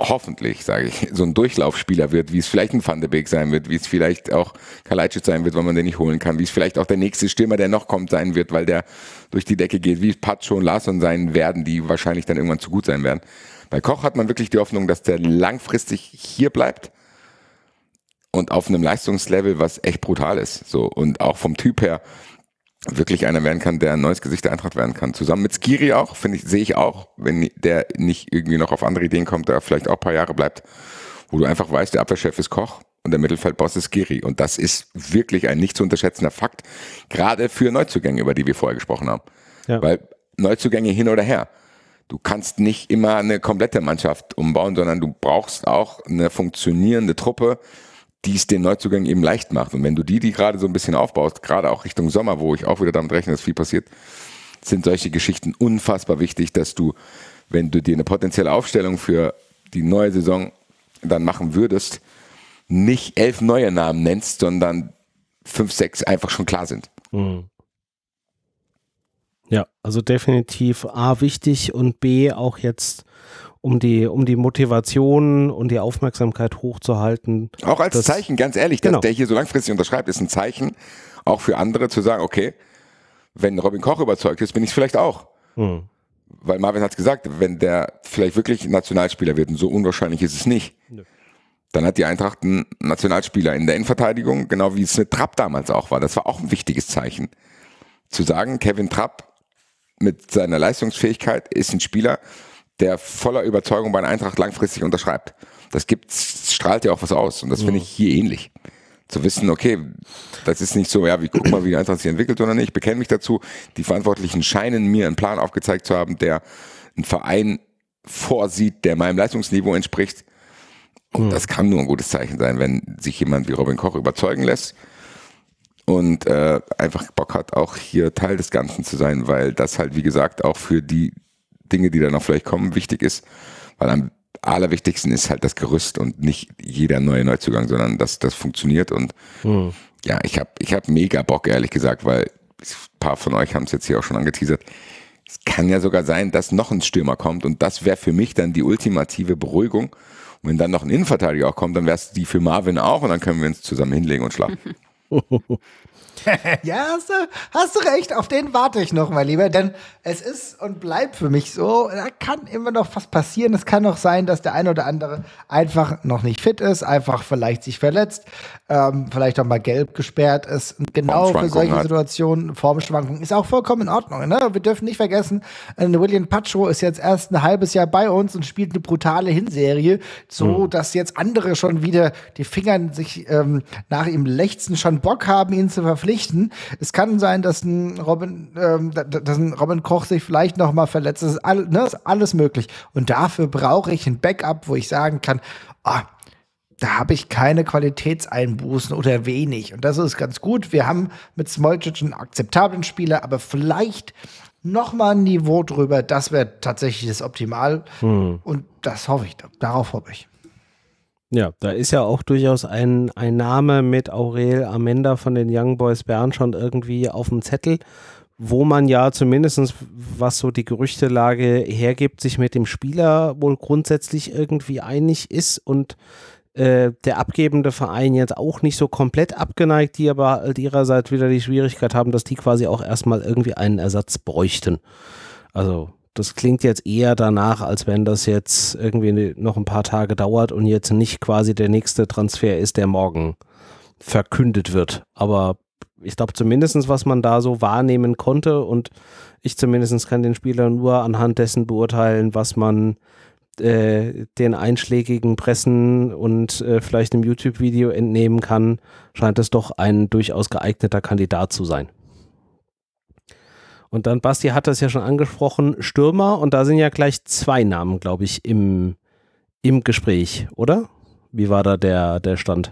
hoffentlich, sage ich, so ein Durchlaufspieler wird, wie es vielleicht ein Van de Beek sein wird, wie es vielleicht auch Kalajdzic sein wird, weil man den nicht holen kann, wie es vielleicht auch der nächste Stürmer, der noch kommt, sein wird, weil der durch die Decke geht, wie es Pacho und Larsson sein werden, die wahrscheinlich dann irgendwann zu gut sein werden. Bei Koch hat man wirklich die Hoffnung, dass der langfristig hier bleibt und auf einem Leistungslevel, was echt brutal ist. So und auch vom Typ her wirklich einer werden kann, der ein neues Gesicht der Eintracht werden kann. Zusammen mit Skiri auch, finde ich, sehe ich auch, wenn der nicht irgendwie noch auf andere Ideen kommt, der vielleicht auch ein paar Jahre bleibt, wo du einfach weißt, der Abwehrchef ist Koch und der Mittelfeldboss ist Skiri. Und das ist wirklich ein nicht zu unterschätzender Fakt, gerade für Neuzugänge, über die wir vorher gesprochen haben. Ja. Weil Neuzugänge hin oder her. Du kannst nicht immer eine komplette Mannschaft umbauen, sondern du brauchst auch eine funktionierende Truppe, die es den Neuzugängen eben leicht macht. Und wenn du die, die gerade so ein bisschen aufbaust, gerade auch Richtung Sommer, wo ich auch wieder damit rechne, dass viel passiert, sind solche Geschichten unfassbar wichtig, dass du, wenn du dir eine potenzielle Aufstellung für die neue Saison dann machen würdest, nicht elf neue Namen nennst, sondern fünf, sechs einfach schon klar sind. Mhm. Ja, also definitiv A wichtig und B auch jetzt um die, um die Motivation und die Aufmerksamkeit hochzuhalten. Auch als das, Zeichen, ganz ehrlich, genau. dass der hier so langfristig unterschreibt, ist ein Zeichen, auch für andere zu sagen, okay, wenn Robin Koch überzeugt ist, bin ich es vielleicht auch. Hm. Weil Marvin hat es gesagt, wenn der vielleicht wirklich Nationalspieler wird, und so unwahrscheinlich ist es nicht, Nö. dann hat die Eintracht einen Nationalspieler in der Innenverteidigung, genau wie es mit Trapp damals auch war. Das war auch ein wichtiges Zeichen. Zu sagen, Kevin Trapp mit seiner Leistungsfähigkeit ist ein Spieler, der voller Überzeugung bei einer Eintracht langfristig unterschreibt. Das gibt, strahlt ja auch was aus. Und das finde ich hier ähnlich. Zu wissen, okay, das ist nicht so, ja, wie guck mal, wie die Eintracht sich entwickelt oder nicht. Ich bekenne mich dazu. Die Verantwortlichen scheinen mir einen Plan aufgezeigt zu haben, der einen Verein vorsieht, der meinem Leistungsniveau entspricht. Und das kann nur ein gutes Zeichen sein, wenn sich jemand wie Robin Koch überzeugen lässt und äh, einfach Bock hat, auch hier Teil des Ganzen zu sein, weil das halt, wie gesagt, auch für die Dinge, die da noch vielleicht kommen, wichtig ist. Weil am allerwichtigsten ist halt das Gerüst und nicht jeder neue Neuzugang, sondern dass das funktioniert. Und mhm. ja, ich habe ich hab mega Bock, ehrlich gesagt, weil ein paar von euch haben es jetzt hier auch schon angeteasert. Es kann ja sogar sein, dass noch ein Stürmer kommt und das wäre für mich dann die ultimative Beruhigung. Und wenn dann noch ein Innenverteidiger auch kommt, dann wäre es die für Marvin auch und dann können wir uns zusammen hinlegen und schlafen. ja, hast du, hast du recht, auf den warte ich noch, mein Lieber, denn es ist und bleibt für mich so, da kann immer noch was passieren. Es kann auch sein, dass der eine oder andere einfach noch nicht fit ist, einfach vielleicht sich verletzt, ähm, vielleicht auch mal gelb gesperrt ist. Genau für solche. Situationen, Formschwankungen, ist auch vollkommen in Ordnung. Ne? Wir dürfen nicht vergessen, äh, William Pacho ist jetzt erst ein halbes Jahr bei uns und spielt eine brutale Hinserie, so mhm. dass jetzt andere schon wieder die Finger sich ähm, nach ihm lechzen, schon Bock haben, ihn zu verpflichten verpflichten. Es kann sein, dass ein Robin, ähm, dass ein Robin Koch sich vielleicht noch mal verletzt. Das ist, all, ne, ist alles möglich. Und dafür brauche ich ein Backup, wo ich sagen kann, ah, da habe ich keine Qualitätseinbußen oder wenig. Und das ist ganz gut. Wir haben mit Smolcic einen akzeptablen Spieler, aber vielleicht noch mal ein Niveau drüber. Das wäre tatsächlich das Optimal. Hm. Und das hoffe ich. Darauf hoffe ich. Ja, da ist ja auch durchaus ein, ein Name mit Aurel Amenda von den Young Boys Bern schon irgendwie auf dem Zettel, wo man ja zumindest, was so die Gerüchtelage hergibt, sich mit dem Spieler wohl grundsätzlich irgendwie einig ist und äh, der abgebende Verein jetzt auch nicht so komplett abgeneigt, die aber halt ihrerseits wieder die Schwierigkeit haben, dass die quasi auch erstmal irgendwie einen Ersatz bräuchten. Also das klingt jetzt eher danach, als wenn das jetzt irgendwie noch ein paar Tage dauert und jetzt nicht quasi der nächste Transfer ist, der morgen verkündet wird. Aber ich glaube zumindest, was man da so wahrnehmen konnte und ich zumindest kann den Spieler nur anhand dessen beurteilen, was man äh, den einschlägigen Pressen und äh, vielleicht einem YouTube-Video entnehmen kann, scheint es doch ein durchaus geeigneter Kandidat zu sein. Und dann, Basti hat das ja schon angesprochen, Stürmer. Und da sind ja gleich zwei Namen, glaube ich, im, im Gespräch, oder? Wie war da der, der Stand,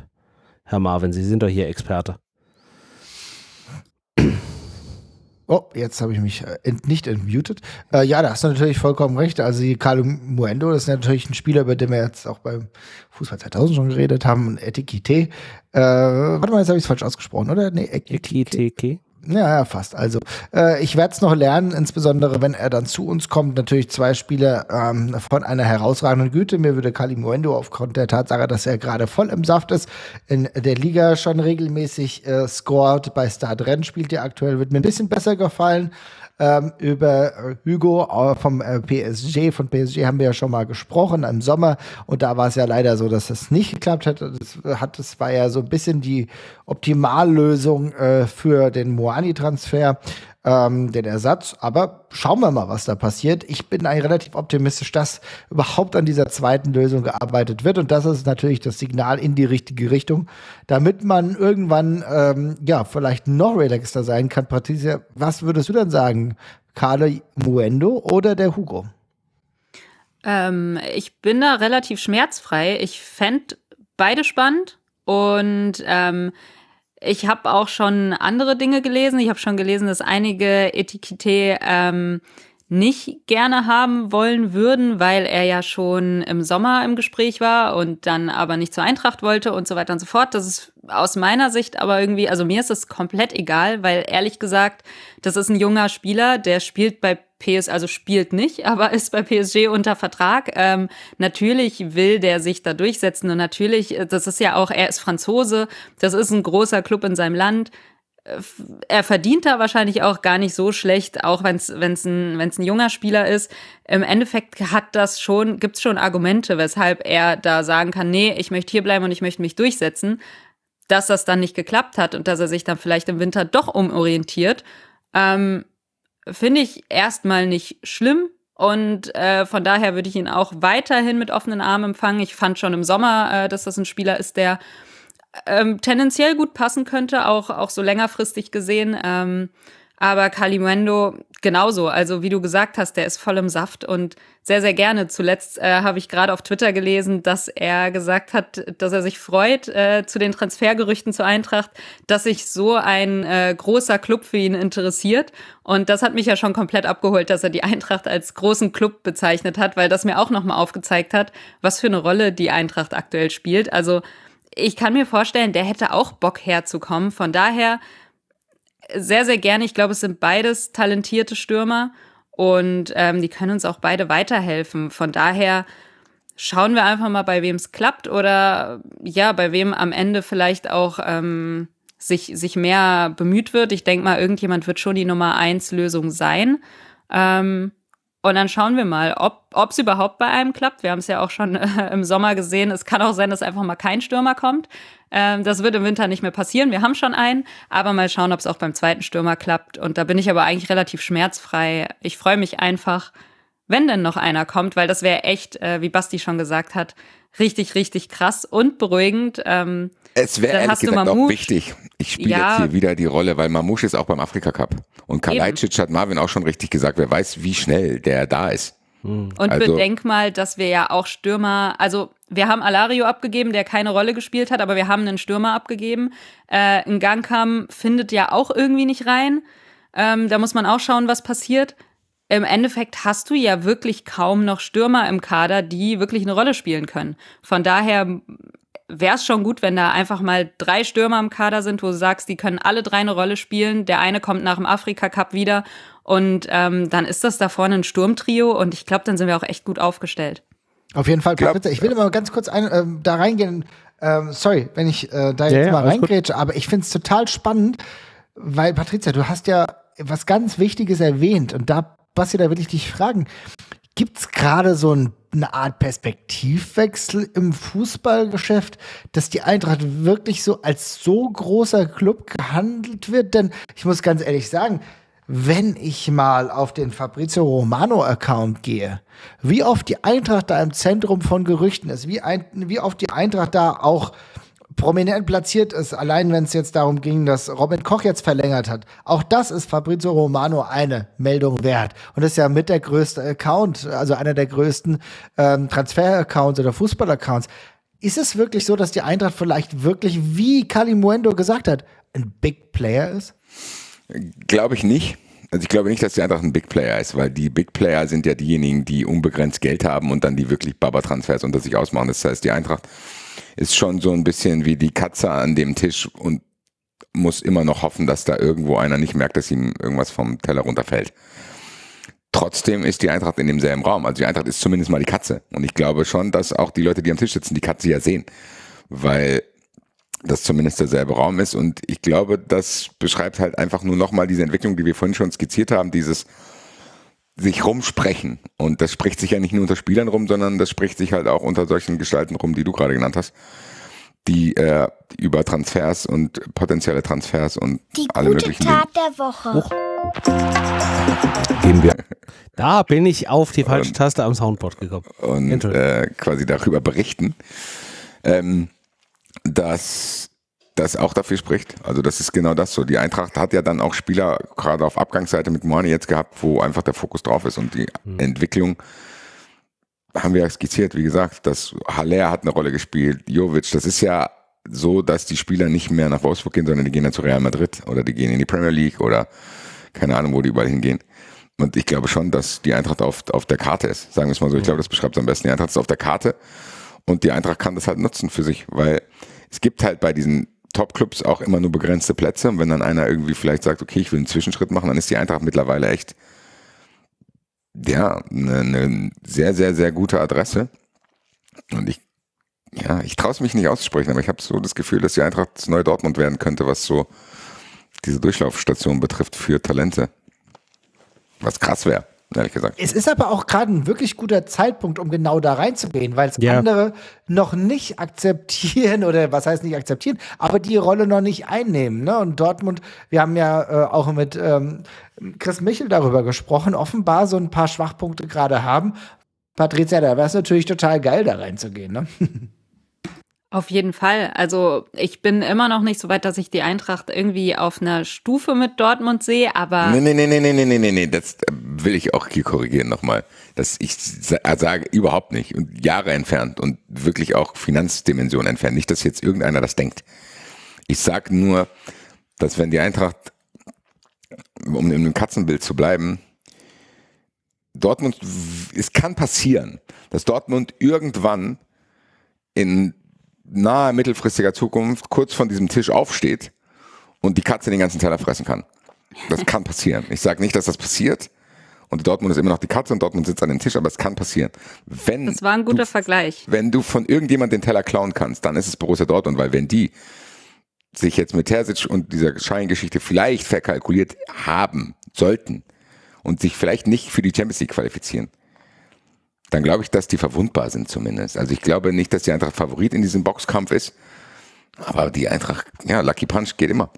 Herr Marvin? Sie sind doch hier Experte. Oh, jetzt habe ich mich äh, ent, nicht entmutet. Äh, ja, da hast du natürlich vollkommen recht. Also Carlo Muendo, das ist natürlich ein Spieler, über den wir jetzt auch beim Fußball 2000 schon geredet haben. Etikite. Äh, warte mal, jetzt habe ich es falsch ausgesprochen, oder? Nee, Etikite. Ja, ja, fast. Also äh, ich werde es noch lernen, insbesondere wenn er dann zu uns kommt. Natürlich zwei Spiele ähm, von einer herausragenden Güte. Mir würde Kali Muendo aufgrund der Tatsache, dass er gerade voll im Saft ist, in der Liga schon regelmäßig äh, scored. Bei Start Renn spielt er aktuell, wird mir ein bisschen besser gefallen ähm, über äh, Hugo äh, vom äh, PSG. Von PSG haben wir ja schon mal gesprochen im Sommer und da war es ja leider so, dass es nicht geklappt hat. Das, hat, das war ja so ein bisschen die Optimallösung äh, für den Moani-Transfer ähm, den Ersatz. Aber schauen wir mal, was da passiert. Ich bin eigentlich relativ optimistisch, dass überhaupt an dieser zweiten Lösung gearbeitet wird. Und das ist natürlich das Signal in die richtige Richtung, damit man irgendwann ähm, ja vielleicht noch relaxter sein kann. Patricia, was würdest du dann sagen? Carlo Muendo oder der Hugo? Ähm, ich bin da relativ schmerzfrei. Ich fände beide spannend und ähm, ich habe auch schon andere Dinge gelesen. Ich habe schon gelesen, dass einige Etikette ähm, nicht gerne haben wollen würden, weil er ja schon im Sommer im Gespräch war und dann aber nicht zur Eintracht wollte und so weiter und so fort. Das ist aus meiner Sicht aber irgendwie, also mir ist es komplett egal, weil ehrlich gesagt, das ist ein junger Spieler, der spielt bei PS, also spielt nicht, aber ist bei PSG unter Vertrag. Ähm, natürlich will der sich da durchsetzen und natürlich, das ist ja auch, er ist Franzose, das ist ein großer Club in seinem Land er verdient da wahrscheinlich auch gar nicht so schlecht, auch wenn es ein, ein junger Spieler ist. Im Endeffekt hat das schon, gibt es schon Argumente, weshalb er da sagen kann, nee, ich möchte hier bleiben und ich möchte mich durchsetzen. Dass das dann nicht geklappt hat und dass er sich dann vielleicht im Winter doch umorientiert, ähm, finde ich erstmal nicht schlimm. Und äh, von daher würde ich ihn auch weiterhin mit offenen Armen empfangen. Ich fand schon im Sommer, äh, dass das ein Spieler ist, der ähm, tendenziell gut passen könnte, auch, auch so längerfristig gesehen. Ähm, aber Kalimendo genauso. Also wie du gesagt hast, der ist voll im Saft und sehr, sehr gerne. Zuletzt äh, habe ich gerade auf Twitter gelesen, dass er gesagt hat, dass er sich freut äh, zu den Transfergerüchten zur Eintracht, dass sich so ein äh, großer Club für ihn interessiert. Und das hat mich ja schon komplett abgeholt, dass er die Eintracht als großen Club bezeichnet hat, weil das mir auch nochmal aufgezeigt hat, was für eine Rolle die Eintracht aktuell spielt. Also ich kann mir vorstellen, der hätte auch Bock herzukommen. Von daher sehr, sehr gerne. Ich glaube, es sind beides talentierte Stürmer und ähm, die können uns auch beide weiterhelfen. Von daher schauen wir einfach mal, bei wem es klappt oder ja, bei wem am Ende vielleicht auch ähm, sich, sich mehr bemüht wird. Ich denke mal, irgendjemand wird schon die Nummer eins Lösung sein. Ähm, und dann schauen wir mal, ob es überhaupt bei einem klappt. Wir haben es ja auch schon äh, im Sommer gesehen. Es kann auch sein, dass einfach mal kein Stürmer kommt. Ähm, das wird im Winter nicht mehr passieren. Wir haben schon einen, aber mal schauen, ob es auch beim zweiten Stürmer klappt. Und da bin ich aber eigentlich relativ schmerzfrei. Ich freue mich einfach, wenn denn noch einer kommt, weil das wäre echt, äh, wie Basti schon gesagt hat, richtig, richtig krass und beruhigend. Ähm, es wäre ehrlich gesagt auch wichtig. Ich spiele ja. jetzt hier wieder die Rolle, weil Mamouche ist auch beim Afrika Cup. Und Kalajdzic hat Marvin auch schon richtig gesagt, wer weiß, wie schnell der da ist. Hm. Und also, bedenk mal, dass wir ja auch Stürmer, also wir haben Alario abgegeben, der keine Rolle gespielt hat, aber wir haben einen Stürmer abgegeben. Äh, ein Gangkam findet ja auch irgendwie nicht rein. Ähm, da muss man auch schauen, was passiert. Im Endeffekt hast du ja wirklich kaum noch Stürmer im Kader, die wirklich eine Rolle spielen können. Von daher wäre es schon gut, wenn da einfach mal drei Stürmer im Kader sind, wo du sagst, die können alle drei eine Rolle spielen. Der eine kommt nach dem Afrika Cup wieder und ähm, dann ist das da vorne ein Sturmtrio und ich glaube, dann sind wir auch echt gut aufgestellt. Auf jeden Fall, Patrizia. Ich will mal ganz kurz ein, äh, da reingehen. Ähm, sorry, wenn ich äh, da jetzt ja, mal reingrätsche, aber ich finde es total spannend, weil Patricia, du hast ja was ganz Wichtiges erwähnt und da, Basti, da will ich dich fragen. Gibt es gerade so ein, eine Art Perspektivwechsel im Fußballgeschäft, dass die Eintracht wirklich so als so großer Club gehandelt wird? Denn ich muss ganz ehrlich sagen, wenn ich mal auf den Fabrizio Romano-Account gehe, wie oft die Eintracht da im Zentrum von Gerüchten ist, wie, ein, wie oft die Eintracht da auch prominent platziert ist, allein wenn es jetzt darum ging, dass Robin Koch jetzt verlängert hat. Auch das ist Fabrizio Romano eine Meldung wert. Und ist ja mit der größte Account, also einer der größten ähm, Transfer-Accounts oder Fußball-Accounts. Ist es wirklich so, dass die Eintracht vielleicht wirklich, wie Kalimuendo gesagt hat, ein Big Player ist? Glaube ich nicht. Also ich glaube nicht, dass die Eintracht ein Big Player ist, weil die Big Player sind ja diejenigen, die unbegrenzt Geld haben und dann die wirklich Baba-Transfers unter sich ausmachen. Das heißt, die Eintracht ist schon so ein bisschen wie die Katze an dem Tisch und muss immer noch hoffen, dass da irgendwo einer nicht merkt, dass ihm irgendwas vom Teller runterfällt. Trotzdem ist die Eintracht in demselben Raum. Also die Eintracht ist zumindest mal die Katze. Und ich glaube schon, dass auch die Leute, die am Tisch sitzen, die Katze ja sehen. Weil das zumindest derselbe Raum ist. Und ich glaube, das beschreibt halt einfach nur nochmal diese Entwicklung, die wir vorhin schon skizziert haben, dieses sich rumsprechen. Und das spricht sich ja nicht nur unter Spielern rum, sondern das spricht sich halt auch unter solchen Gestalten rum, die du gerade genannt hast die äh, über Transfers und potenzielle Transfers und Die alle gute möglichen Tat der Woche. Hoch. Geben wir. Da bin ich auf die falsche Taste am Soundboard gekommen. und äh, quasi darüber berichten, ähm, dass das auch dafür spricht. Also das ist genau das so. Die Eintracht hat ja dann auch Spieler gerade auf Abgangsseite mit Moani jetzt gehabt, wo einfach der Fokus drauf ist und die Entwicklung haben wir ja skizziert, wie gesagt, dass Haller hat eine Rolle gespielt, Jovic, das ist ja so, dass die Spieler nicht mehr nach Wolfsburg gehen, sondern die gehen dann zu Real Madrid oder die gehen in die Premier League oder keine Ahnung, wo die überall hingehen. Und ich glaube schon, dass die Eintracht auf, auf der Karte ist. Sagen wir es mal so. Ich glaube, das beschreibt es am besten. Die Eintracht ist auf der Karte und die Eintracht kann das halt nutzen für sich, weil es gibt halt bei diesen Top-Clubs auch immer nur begrenzte Plätze. Und wenn dann einer irgendwie vielleicht sagt, okay, ich will einen Zwischenschritt machen, dann ist die Eintracht mittlerweile echt, ja, eine, eine sehr, sehr, sehr gute Adresse. Und ich, ja, ich traue es mich nicht auszusprechen, aber ich habe so das Gefühl, dass die Eintracht das neue Dortmund werden könnte, was so diese Durchlaufstation betrifft für Talente. Was krass wäre, ehrlich gesagt. Es ist aber auch gerade ein wirklich guter Zeitpunkt, um genau da reinzugehen, weil es Ja. andere noch nicht akzeptieren oder was heißt nicht akzeptieren, aber die Rolle noch nicht einnehmen. Ne? Und Dortmund, wir haben ja äh, auch mit ähm, Chris Michel darüber gesprochen, offenbar so ein paar Schwachpunkte gerade haben. Patricia, da wäre es natürlich total geil, da reinzugehen. Ne? Auf jeden Fall. Also ich bin immer noch nicht so weit, dass ich die Eintracht irgendwie auf einer Stufe mit Dortmund sehe, aber. Nee, nee, nee, nee, nee, nee, nee, nee. Das äh, will ich auch hier korrigieren nochmal. Dass ich äh, sage überhaupt nicht. Und Jahre entfernt und wirklich auch Finanzdimension entfernt. Nicht, dass jetzt irgendeiner das denkt. Ich sage nur, dass wenn die Eintracht, um in einem Katzenbild zu bleiben, Dortmund, es kann passieren, dass Dortmund irgendwann in naher mittelfristiger Zukunft kurz von diesem Tisch aufsteht und die Katze den ganzen Teller fressen kann. Das kann passieren. Ich sage nicht, dass das passiert. Und Dortmund ist immer noch die Katze und Dortmund sitzt an dem Tisch, aber es kann passieren. Wenn das war ein guter du, Vergleich. Wenn du von irgendjemand den Teller klauen kannst, dann ist es Borussia Dortmund, weil wenn die sich jetzt mit Terzic und dieser Scheingeschichte vielleicht verkalkuliert haben sollten und sich vielleicht nicht für die Champions League qualifizieren, dann glaube ich, dass die verwundbar sind zumindest. Also ich glaube nicht, dass die Eintracht Favorit in diesem Boxkampf ist, aber die Eintracht, ja, Lucky Punch geht immer.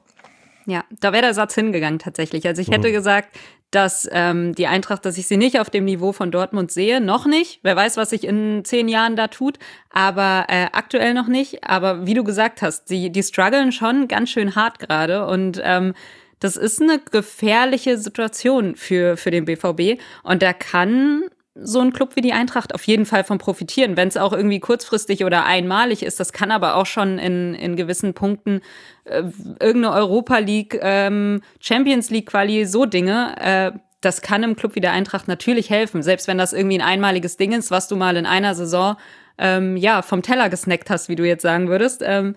Ja, da wäre der Satz hingegangen tatsächlich. Also ich hätte gesagt, dass ähm, die Eintracht, dass ich sie nicht auf dem Niveau von Dortmund sehe, noch nicht. Wer weiß, was sich in zehn Jahren da tut, aber äh, aktuell noch nicht. Aber wie du gesagt hast, die, die strugglen schon ganz schön hart gerade und ähm, das ist eine gefährliche Situation für, für den BVB und da kann so ein Club wie die Eintracht auf jeden Fall von profitieren, wenn es auch irgendwie kurzfristig oder einmalig ist. Das kann aber auch schon in, in gewissen Punkten äh, irgendeine Europa League, ähm, Champions League Quali, so Dinge. Äh, das kann im Club wie der Eintracht natürlich helfen, selbst wenn das irgendwie ein einmaliges Ding ist, was du mal in einer Saison ähm, ja vom Teller gesnackt hast, wie du jetzt sagen würdest. Ähm,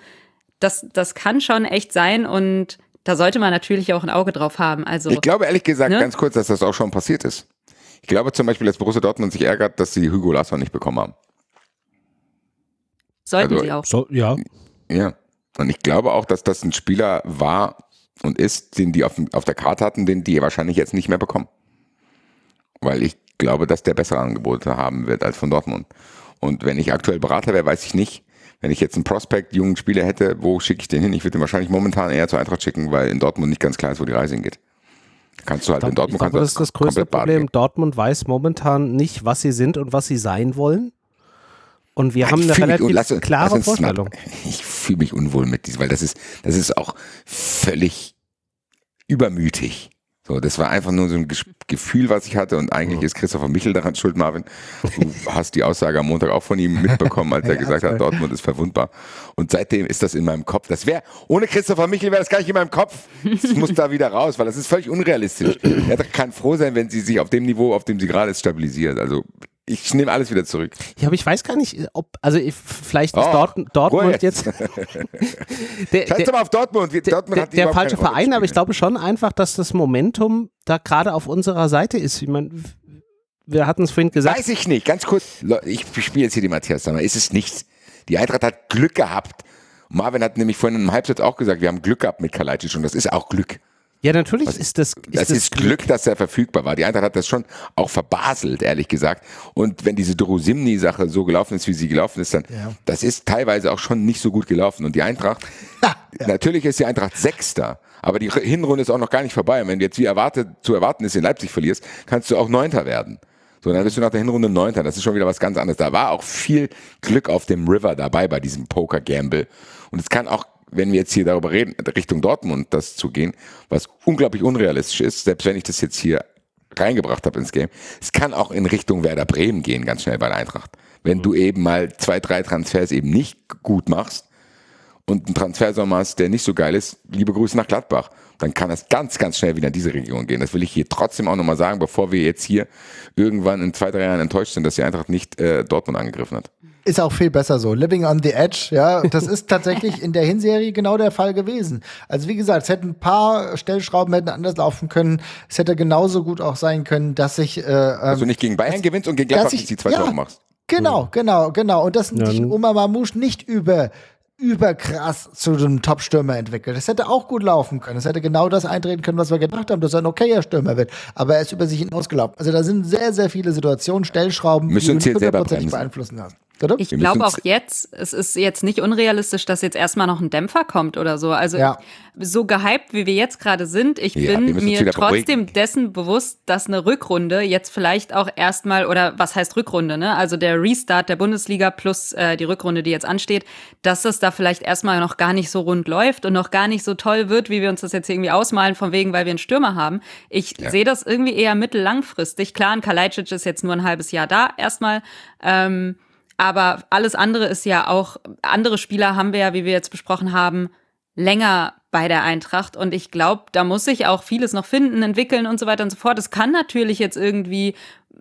das, das kann schon echt sein und da sollte man natürlich auch ein Auge drauf haben. Also Ich glaube ehrlich gesagt Ne? ganz kurz, dass das auch schon passiert ist. Ich glaube zum Beispiel, dass Borussia Dortmund sich ärgert, dass sie Hugo Larsson nicht bekommen haben. sollten also- sie auch. So, ja. Ja. Und ich glaube auch, dass das ein Spieler war und ist, den die auf, auf der Karte hatten, den die wahrscheinlich jetzt nicht mehr bekommen. Weil ich glaube, dass der bessere Angebote haben wird als von Dortmund. Und wenn ich aktuell Berater wäre, weiß ich nicht, wenn ich jetzt einen Prospect, jungen Spieler hätte, wo schicke ich den hin? Ich würde den wahrscheinlich momentan eher zur Eintracht schicken, weil in Dortmund nicht ganz klar ist, wo die Reise hingeht. Kannst du halt in Dortmund ich glaube, das ist das größte Problem. Dortmund weiß momentan nicht, was sie sind und was sie sein wollen. Und wir haben Ich eine fühl mich- relativ lass klare lass uns mal- Vorstellung. Ich fühle mich unwohl mit diesem, weil das ist, das ist auch völlig übermütig. So, das war einfach nur so ein Ges- Gefühl, was ich hatte und eigentlich ist Christopher Michel daran schuld, Marvin. Du hast die Aussage am Montag auch von ihm mitbekommen, als er Ja, gesagt toll. hat, Dortmund ist verwundbar. Und seitdem ist das in meinem Kopf. Das wäre, ohne Christopher Michel wäre das gar nicht in meinem Kopf. Das muss da wieder raus, weil das ist völlig unrealistisch. Er kann froh sein, wenn sie sich auf dem Niveau, auf dem sie gerade ist, stabilisiert. Also Ich nehme alles wieder zurück. Ja, aber ich weiß gar nicht, ob, also ich, vielleicht ist oh, Dort, Dortmund jetzt. der, Scheiß mal auf Dortmund. Dortmund der, der falsche Verein, aber ich glaube schon einfach, dass das Momentum da gerade auf unserer Seite ist. Ich meine, wir hatten es vorhin gesagt. Weiß ich nicht, ganz kurz. Ich spiele jetzt hier die Matthias Sammer. Ist es nichts? Die Eintracht hat Glück gehabt. Marvin hat nämlich vorhin im Halbsatz auch gesagt, wir haben Glück gehabt mit Kalajdzic und das ist auch Glück. Ja, natürlich Was, ist das. Ist das, das ist Glück, Glück, dass er verfügbar war. Die Eintracht hat das schon auch verbaselt, ehrlich gesagt. Und wenn diese Dorosimni-Sache so gelaufen ist, wie sie gelaufen ist, dann, ja. das ist teilweise auch schon nicht so gut gelaufen. Und die Eintracht, ja. natürlich ist die Eintracht Sechster. Aber die Hinrunde ist auch noch gar nicht vorbei. Und wenn du jetzt wie erwartet, zu erwarten ist, in Leipzig verlierst, kannst du auch Neunter werden. So, dann bist du nach der Hinrunde Neunter. Das ist schon wieder was ganz anderes. Da war auch viel Glück auf dem River dabei bei diesem Poker-Gamble. Und es kann auch wenn wir jetzt hier darüber reden, Richtung Dortmund das zu gehen, was unglaublich unrealistisch ist, selbst wenn ich das jetzt hier reingebracht habe ins Game, es kann auch in Richtung Werder Bremen gehen, ganz schnell bei der Eintracht. Wenn du eben mal zwei, drei Transfers eben nicht gut machst und einen Transfersommer hast, der nicht so geil ist, liebe Grüße nach Gladbach, dann kann es ganz, ganz schnell wieder in diese Region gehen. Das will ich hier trotzdem auch nochmal sagen, bevor wir jetzt hier irgendwann in zwei, drei Jahren enttäuscht sind, dass die Eintracht nicht äh, Dortmund angegriffen hat. Ist auch viel besser so. Living on the Edge, ja, das ist tatsächlich in der Hinserie genau der Fall gewesen. Also wie gesagt, es hätten ein paar Stellschrauben hätten anders laufen können. Es hätte genauso gut auch sein können, dass ich äh, also nicht gegen Bayern gewinnst und gegen Gladbach ich, die zwei ja, Tore machst. Genau, genau, genau. Und dass ja, sich Oma Mamouche nicht über überkrass zu einem Top-Stürmer entwickelt. Das hätte auch gut laufen können. Es hätte genau das eintreten können, was wir gedacht haben, dass er ein okayer Stürmer wird. Aber er ist über sich hinausgelaufen. Also da sind sehr, sehr viele Situationen, Stellschrauben, Müssen die du hundertprozentig beeinflussen hast. Oder? Ich glaube auch jetzt, es ist jetzt nicht unrealistisch, dass jetzt erstmal noch ein Dämpfer kommt oder so. Also ja. so gehypt, wie wir jetzt gerade sind, ich ja, bin mir trotzdem beruhigen. dessen bewusst, dass eine Rückrunde jetzt vielleicht auch erstmal, oder was heißt Rückrunde, ne? Also der Restart der Bundesliga plus äh, die Rückrunde, die jetzt ansteht, dass das da vielleicht erstmal noch gar nicht so rund läuft und noch gar nicht so toll wird, wie wir uns das jetzt irgendwie ausmalen, von wegen, weil wir einen Stürmer haben. Ich ja. sehe das irgendwie eher mittellangfristig. Klar, ein Kalajdzic ist jetzt nur ein halbes Jahr da erstmal. Ähm, aber alles andere ist ja auch, andere Spieler haben wir ja, wie wir jetzt besprochen haben, länger bei der Eintracht. Und ich glaube, da muss sich auch vieles noch finden, entwickeln und so weiter und so fort. Es kann natürlich jetzt irgendwie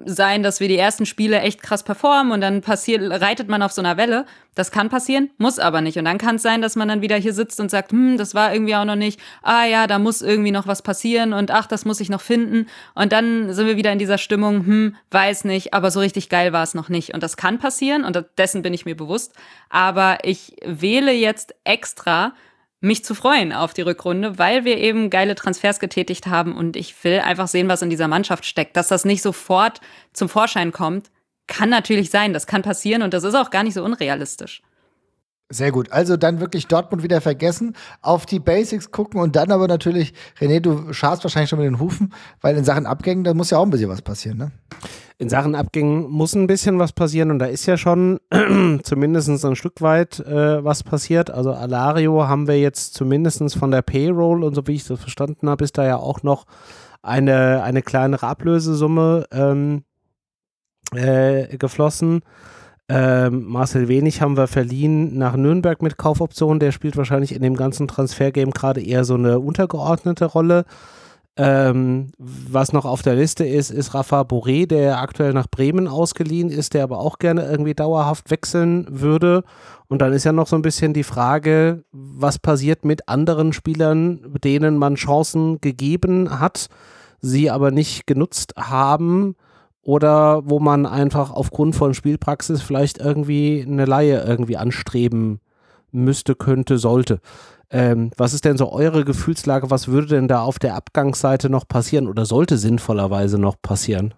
sein, dass wir die ersten Spiele echt krass performen und dann passiert, reitet man auf so einer Welle. Das kann passieren, muss aber nicht. Und dann kann es sein, dass man dann wieder hier sitzt und sagt, hm, das war irgendwie auch noch nicht. Ah ja, da muss irgendwie noch was passieren und ach, das muss ich noch finden. Und dann sind wir wieder in dieser Stimmung, hm, weiß nicht, aber so richtig geil war es noch nicht. Und das kann passieren und dessen bin ich mir bewusst. Aber ich wähle jetzt extra, mich zu freuen auf die Rückrunde, weil wir eben geile Transfers getätigt haben und ich will einfach sehen, was in dieser Mannschaft steckt. Dass das nicht sofort zum Vorschein kommt, kann natürlich sein, das kann passieren und das ist auch gar nicht so unrealistisch. Sehr gut. Also dann wirklich Dortmund wieder vergessen, auf die Basics gucken und dann aber natürlich, René, du scharst wahrscheinlich schon mit den Hufen, weil in Sachen Abgängen, da muss ja auch ein bisschen was passieren, ne? In Sachen Abgängen muss ein bisschen was passieren und da ist ja schon zumindest ein Stück weit äh, was passiert. Also Alario haben wir jetzt zumindest von der Payroll und so wie ich das verstanden habe, ist da ja auch noch eine, eine kleinere Ablösesumme ähm, äh, geflossen. Ähm, Marcel Wenig haben wir verliehen nach Nürnberg mit Kaufoption. Der spielt wahrscheinlich in dem ganzen Transfergame gerade eher so eine untergeordnete Rolle. Ähm, was noch auf der Liste ist, ist Rafa Boré, der aktuell nach Bremen ausgeliehen ist, der aber auch gerne irgendwie dauerhaft wechseln würde. Und dann ist ja noch so ein bisschen die Frage, was passiert mit anderen Spielern, denen man Chancen gegeben hat, sie aber nicht genutzt haben oder wo man einfach aufgrund von Spielpraxis vielleicht irgendwie eine Laie irgendwie anstreben müsste, könnte, sollte. Ähm, was ist denn so eure Gefühlslage? Was würde denn da auf der Abgangsseite noch passieren oder sollte sinnvollerweise noch passieren?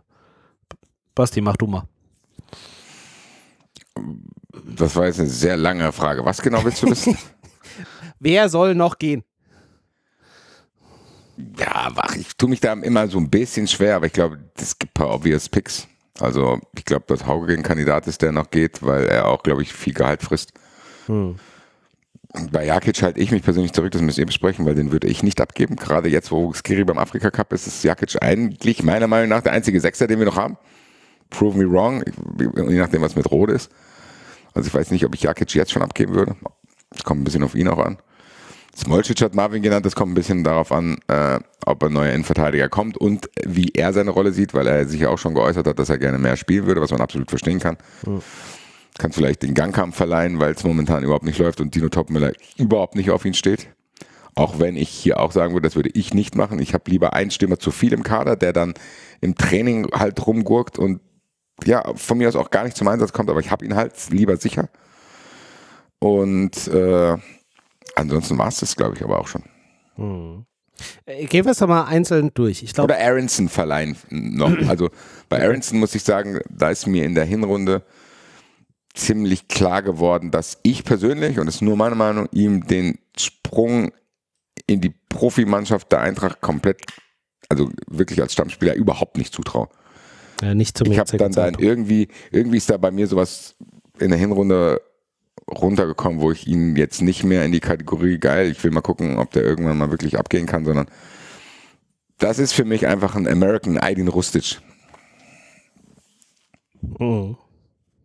Basti, mach du mal. Das war jetzt eine sehr lange Frage. Was genau willst du wissen? Wer soll noch gehen? Ja, ach, ich tue mich da immer so ein bisschen schwer, aber ich glaube, es gibt ein paar obvious Picks. Also ich glaube, dass Hauge ein Kandidat ist, der noch geht, weil er auch, glaube ich, viel Gehalt frisst. Hm. Bei Jakic halte ich mich persönlich zurück, das müsst ihr besprechen, weil den würde ich nicht abgeben. Gerade jetzt, wo Skiri beim Afrika Cup ist, ist Jakic eigentlich meiner Meinung nach der einzige Sechser, den wir noch haben. Prove me wrong, je nachdem, was mit Rot ist. Also ich weiß nicht, ob ich Jakic jetzt schon abgeben würde. Es kommt ein bisschen auf ihn auch an. Smolcic hat Marvin genannt, das kommt ein bisschen darauf an, äh, ob ein neuer Innenverteidiger kommt und wie er seine Rolle sieht, weil er sich ja auch schon geäußert hat, dass er gerne mehr spielen würde, was man absolut verstehen kann. Mhm. Kann vielleicht den Gangkampf verleihen, weil es momentan überhaupt nicht läuft und Dino Topmüller überhaupt nicht auf ihn steht. Auch wenn ich hier auch sagen würde, das würde ich nicht machen. Ich habe lieber einen Stürmer zu viel im Kader, der dann im Training halt rumgurkt und ja, von mir aus auch gar nicht zum Einsatz kommt, aber ich habe ihn halt lieber sicher. Und äh, ansonsten war es das, glaube ich, aber auch schon. Hm. Gehen wir es doch mal einzeln durch. Ich glaub, Oder Aronson verleihen noch. Also bei Aronson muss ich sagen, da ist mir in der Hinrunde ziemlich klar geworden, dass ich persönlich, und das ist nur meine Meinung, ihm den Sprung in die Profimannschaft der Eintracht komplett, also wirklich als Stammspieler überhaupt nicht zutraue. Ja, nicht zum Ich habe dann, dann irgendwie, irgendwie ist da bei mir sowas in der Hinrunde runtergekommen, wo ich ihn jetzt nicht mehr in die Kategorie geil, ich will mal gucken, ob der irgendwann mal wirklich abgehen kann, sondern das ist für mich einfach ein American Aydin Rustic. Oh.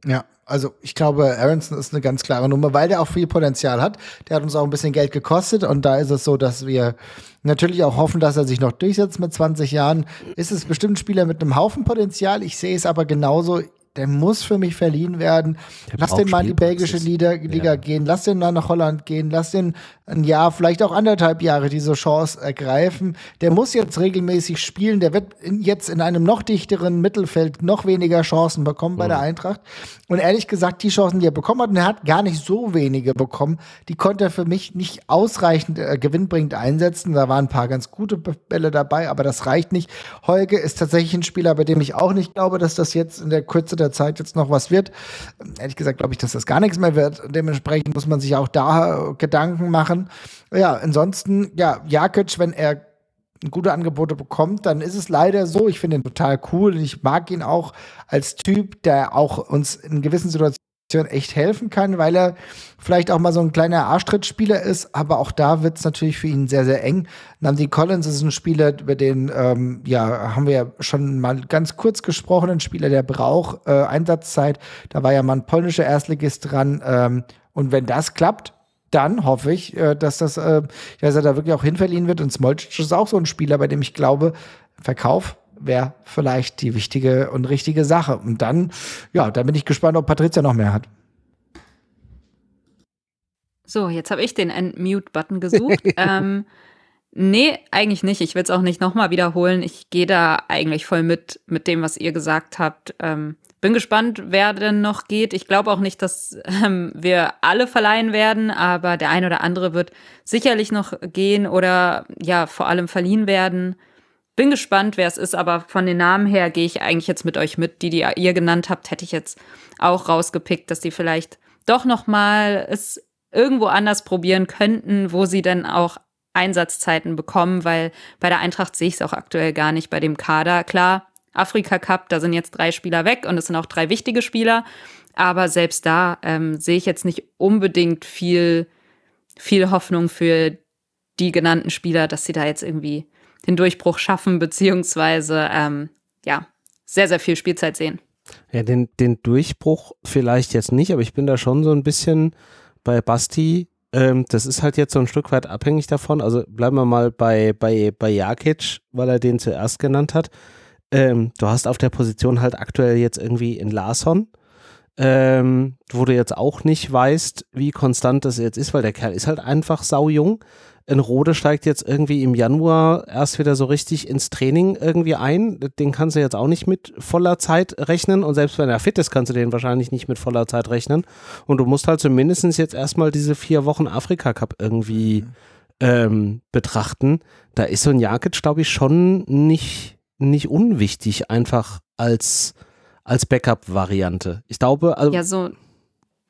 Ja, also ich glaube, Aronson ist eine ganz klare Nummer, weil der auch viel Potenzial hat. Der hat uns auch ein bisschen Geld gekostet und da ist es so, dass wir natürlich auch hoffen, dass er sich noch durchsetzt mit 20 Jahren. Ist es bestimmt ein Spieler mit einem Haufen Potenzial. Ich sehe es aber genauso der muss für mich verliehen werden. Der lass den mal in die belgische Liga, Liga ja. gehen, lass den mal nach Holland gehen, lass den ein Jahr, vielleicht auch anderthalb Jahre diese Chance ergreifen. Der muss jetzt regelmäßig spielen, der wird jetzt in einem noch dichteren Mittelfeld noch weniger Chancen bekommen bei mhm. der Eintracht. Und ehrlich gesagt, die Chancen, die er bekommen hat, und er hat gar nicht so wenige bekommen, die konnte er für mich nicht ausreichend äh, gewinnbringend einsetzen. Da waren ein paar ganz gute Bälle dabei, aber das reicht nicht. Holge ist tatsächlich ein Spieler, bei dem ich auch nicht glaube, dass das jetzt in der Kürze der Zeit jetzt noch was wird. Ehrlich gesagt glaube ich, dass das gar nichts mehr wird. Dementsprechend muss man sich auch da Gedanken machen. Ja, ansonsten, ja, Jakic, wenn er gute Angebote bekommt, dann ist es leider so. Ich finde ihn total cool ich mag ihn auch als Typ, der auch uns in gewissen Situationen echt helfen kann, weil er vielleicht auch mal so ein kleiner Arschtrittspieler ist, aber auch da wird es natürlich für ihn sehr, sehr eng. Nandi Collins ist ein Spieler, über den ähm, ja, haben wir ja schon mal ganz kurz gesprochen, ein Spieler, der braucht äh, Einsatzzeit. Da war ja mal ein polnischer Erstligist dran. Ähm, und wenn das klappt, dann hoffe ich, äh, dass das, äh, dass er da wirklich auch hinverliehen wird. Und Smolcic ist auch so ein Spieler, bei dem ich glaube, Verkauf wäre vielleicht die wichtige und richtige Sache. Und dann, ja, da bin ich gespannt, ob Patricia noch mehr hat. So, jetzt habe ich den Unmute-Button gesucht. ähm, nee, eigentlich nicht. Ich will es auch nicht nochmal wiederholen. Ich gehe da eigentlich voll mit, mit dem, was ihr gesagt habt. Ähm, bin gespannt, wer denn noch geht. Ich glaube auch nicht, dass ähm, wir alle verleihen werden, aber der ein oder andere wird sicherlich noch gehen oder ja, vor allem verliehen werden. Bin gespannt, wer es ist, aber von den Namen her gehe ich eigentlich jetzt mit euch mit. Die, die ihr genannt habt, hätte ich jetzt auch rausgepickt, dass die vielleicht doch noch mal es irgendwo anders probieren könnten, wo sie dann auch Einsatzzeiten bekommen, weil bei der Eintracht sehe ich es auch aktuell gar nicht bei dem Kader. Klar, Afrika Cup, da sind jetzt drei Spieler weg und es sind auch drei wichtige Spieler, aber selbst da ähm, sehe ich jetzt nicht unbedingt viel, viel Hoffnung für die genannten Spieler, dass sie da jetzt irgendwie den Durchbruch schaffen, beziehungsweise ähm, ja, sehr, sehr viel Spielzeit sehen. Ja, den, den Durchbruch vielleicht jetzt nicht, aber ich bin da schon so ein bisschen bei Basti. Ähm, das ist halt jetzt so ein Stück weit abhängig davon. Also bleiben wir mal bei, bei, bei Jakic, weil er den zuerst genannt hat. Ähm, du hast auf der Position halt aktuell jetzt irgendwie in Larson, ähm, wo du jetzt auch nicht weißt, wie konstant das jetzt ist, weil der Kerl ist halt einfach saujung. Ein Rode steigt jetzt irgendwie im Januar erst wieder so richtig ins Training irgendwie ein. Den kannst du jetzt auch nicht mit voller Zeit rechnen. Und selbst wenn er fit ist, kannst du den wahrscheinlich nicht mit voller Zeit rechnen. Und du musst halt zumindest jetzt erstmal diese vier Wochen Afrika Cup irgendwie ähm, betrachten. Da ist so ein Jakic, glaube ich, schon nicht, nicht unwichtig, einfach als, als Backup-Variante. Ich glaube, also. Ja, so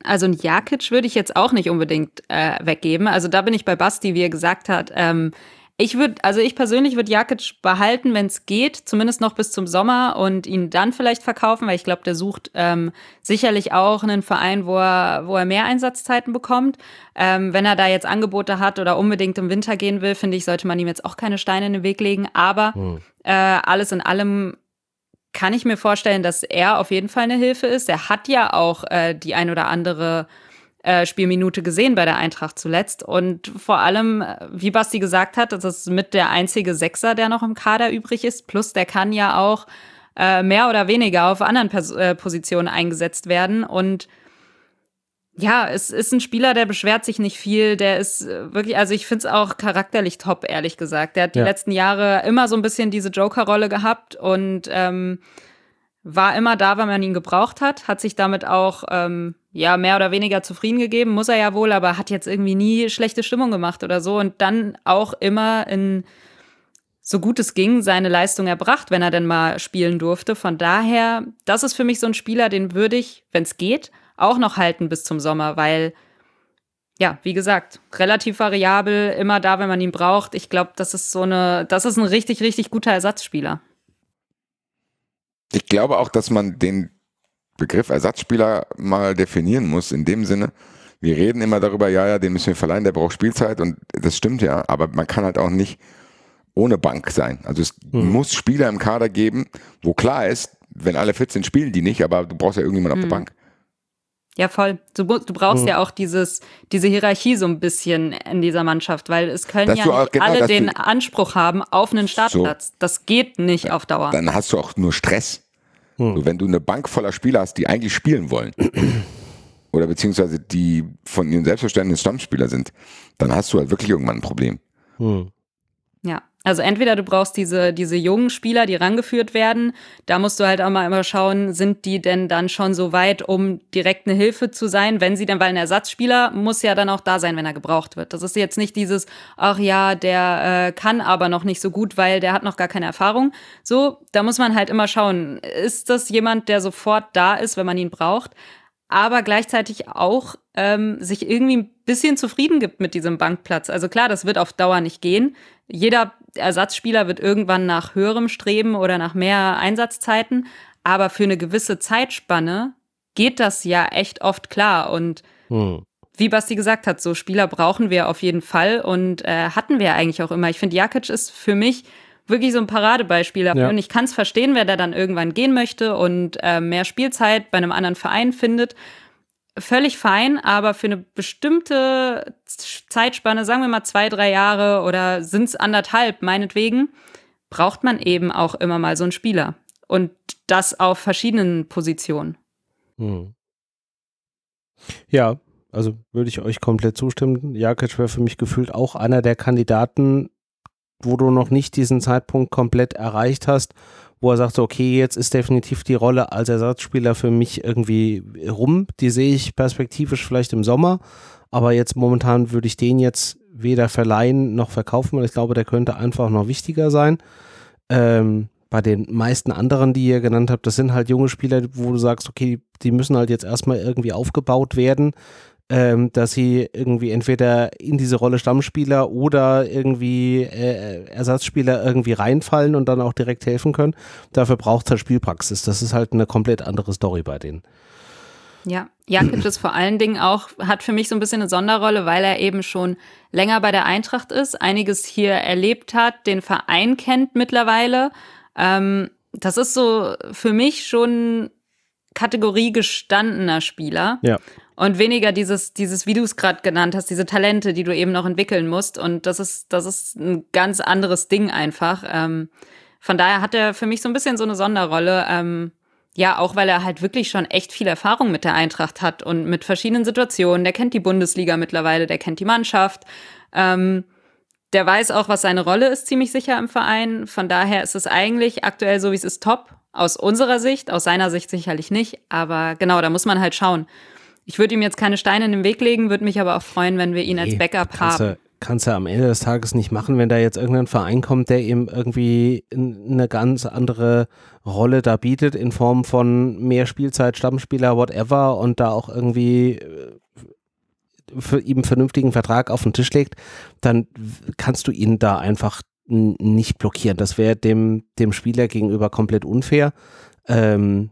also ein Jakic würde ich jetzt auch nicht unbedingt äh, weggeben. Also da bin ich bei Basti, wie er gesagt hat. Ähm, ich würde, also ich persönlich würde Jakic behalten, wenn es geht, zumindest noch bis zum Sommer und ihn dann vielleicht verkaufen, weil ich glaube, der sucht ähm, sicherlich auch einen Verein, wo er, wo er mehr Einsatzzeiten bekommt. Ähm, wenn er da jetzt Angebote hat oder unbedingt im Winter gehen will, finde ich, sollte man ihm jetzt auch keine Steine in den Weg legen. Aber hm. äh, alles in allem kann ich mir vorstellen, dass er auf jeden Fall eine Hilfe ist. Er hat ja auch äh, die ein oder andere äh, Spielminute gesehen bei der Eintracht zuletzt. Und vor allem, äh, wie Basti gesagt hat, das ist mit der einzige Sechser, der noch im Kader übrig ist. Plus, der kann ja auch äh, mehr oder weniger auf anderen Pers äh, Positionen eingesetzt werden. Und ja, es ist ein Spieler, der beschwert sich nicht viel. Der ist äh, wirklich, also ich finde es auch charakterlich top, ehrlich gesagt. Der hat die ja. letzten Jahre immer so ein bisschen diese Joker-Rolle gehabt und ähm, war immer da, wenn man ihn gebraucht hat, hat sich damit auch ähm, ja mehr oder weniger zufrieden gegeben, muss er ja wohl, aber hat jetzt irgendwie nie schlechte Stimmung gemacht oder so und dann auch immer in so gut es ging seine Leistung erbracht, wenn er denn mal spielen durfte. Von daher, das ist für mich so ein Spieler, den würde ich, wenn es geht, auch noch halten bis zum Sommer, weil ja, wie gesagt, relativ variabel, immer da, wenn man ihn braucht. Ich glaube, das ist so eine, das ist ein richtig, richtig guter Ersatzspieler. Ich glaube auch, dass man den Begriff Ersatzspieler mal definieren muss, in dem Sinne, wir reden immer darüber, ja, ja, den müssen wir verleihen, der braucht Spielzeit und das stimmt ja, aber man kann halt auch nicht ohne Bank sein. Also es hm. muss Spieler im Kader geben, wo klar ist, wenn alle 14 spielen die nicht, aber du brauchst ja irgendjemand hm. auf der hm. Bank. Ja, voll. Du, du brauchst hm. ja auch dieses, diese Hierarchie so ein bisschen in dieser Mannschaft, weil es können dass ja nicht genau, alle den Anspruch haben auf einen Startplatz. So. Das geht nicht auf Dauer. Dann hast du auch nur Stress. Hm. So, wenn du eine Bank voller Spieler hast, die eigentlich spielen wollen, oder beziehungsweise die von ihrem Selbstverständnis Stammspieler sind, dann hast du halt wirklich irgendwann ein Problem. Hm. Also entweder du brauchst diese, diese jungen Spieler, die rangeführt werden. Da musst du halt auch mal immer schauen, sind die denn dann schon so weit, um direkt eine Hilfe zu sein, wenn sie dann, weil ein Ersatzspieler muss ja dann auch da sein, wenn er gebraucht wird. Das ist jetzt nicht dieses, ach ja, der äh, kann aber noch nicht so gut, weil der hat noch gar keine Erfahrung. So, da muss man halt immer schauen, ist das jemand, der sofort da ist, wenn man ihn braucht? aber gleichzeitig auch ähm, sich irgendwie ein bisschen zufrieden gibt mit diesem Bankplatz. Also klar, das wird auf Dauer nicht gehen. Jeder Ersatzspieler wird irgendwann nach höherem streben oder nach mehr Einsatzzeiten, aber für eine gewisse Zeitspanne geht das ja echt oft klar. Und hm. wie Basti gesagt hat, so Spieler brauchen wir auf jeden Fall und äh, hatten wir eigentlich auch immer. Ich finde, Jakic ist für mich wirklich so ein Paradebeispiel dafür. Ja. Und ich kann es verstehen, wer da dann irgendwann gehen möchte und äh, mehr Spielzeit bei einem anderen Verein findet. Völlig fein, aber für eine bestimmte Zeitspanne, sagen wir mal zwei, drei Jahre oder sind es anderthalb, meinetwegen, braucht man eben auch immer mal so einen Spieler. Und das auf verschiedenen Positionen. Hm. Ja, also würde ich euch komplett zustimmen. Jakic wäre für mich gefühlt auch einer der Kandidaten, wo du noch nicht diesen Zeitpunkt komplett erreicht hast, wo er sagt, okay, jetzt ist definitiv die Rolle als Ersatzspieler für mich irgendwie rum. Die sehe ich perspektivisch vielleicht im Sommer, aber jetzt momentan würde ich den jetzt weder verleihen noch verkaufen, weil ich glaube, der könnte einfach noch wichtiger sein. Ähm, bei den meisten anderen, die ihr genannt habt, das sind halt junge Spieler, wo du sagst, okay, die müssen halt jetzt erstmal irgendwie aufgebaut werden ähm, dass sie irgendwie entweder in diese Rolle Stammspieler oder irgendwie äh, Ersatzspieler irgendwie reinfallen und dann auch direkt helfen können. Dafür braucht es halt Spielpraxis. Das ist halt eine komplett andere Story bei denen. Ja, Jakic ist vor allen Dingen auch, hat für mich so ein bisschen eine Sonderrolle, weil er eben schon länger bei der Eintracht ist, einiges hier erlebt hat, den Verein kennt mittlerweile. Ähm, das ist so für mich schon Kategorie gestandener Spieler. Ja und weniger dieses, dieses, wie du es gerade genannt hast, diese Talente, die du eben noch entwickeln musst. Und das ist, das ist ein ganz anderes Ding einfach. Ähm, von daher hat er für mich so ein bisschen so eine Sonderrolle. Ähm, ja, auch weil er halt wirklich schon echt viel Erfahrung mit der Eintracht hat und mit verschiedenen Situationen. Der kennt die Bundesliga mittlerweile, der kennt die Mannschaft. Ähm, der weiß auch, was seine Rolle ist, ziemlich sicher im Verein. Von daher ist es eigentlich aktuell so, wie es ist, top. Aus unserer Sicht, aus seiner Sicht sicherlich nicht. Aber genau, da muss man halt schauen. Ich würde ihm jetzt keine Steine in den Weg legen, würde mich aber auch freuen, wenn wir ihn als Backup kannst haben. Du, kannst du am Ende des Tages nicht machen, wenn da jetzt irgendein Verein kommt, der ihm irgendwie eine ganz andere Rolle da bietet in Form von mehr Spielzeit, Stammspieler, whatever und da auch irgendwie äh, für ihm einen vernünftigen Vertrag auf den Tisch legt, dann kannst du ihn da einfach nicht blockieren. Das wäre dem, dem Spieler gegenüber komplett unfair. Ähm,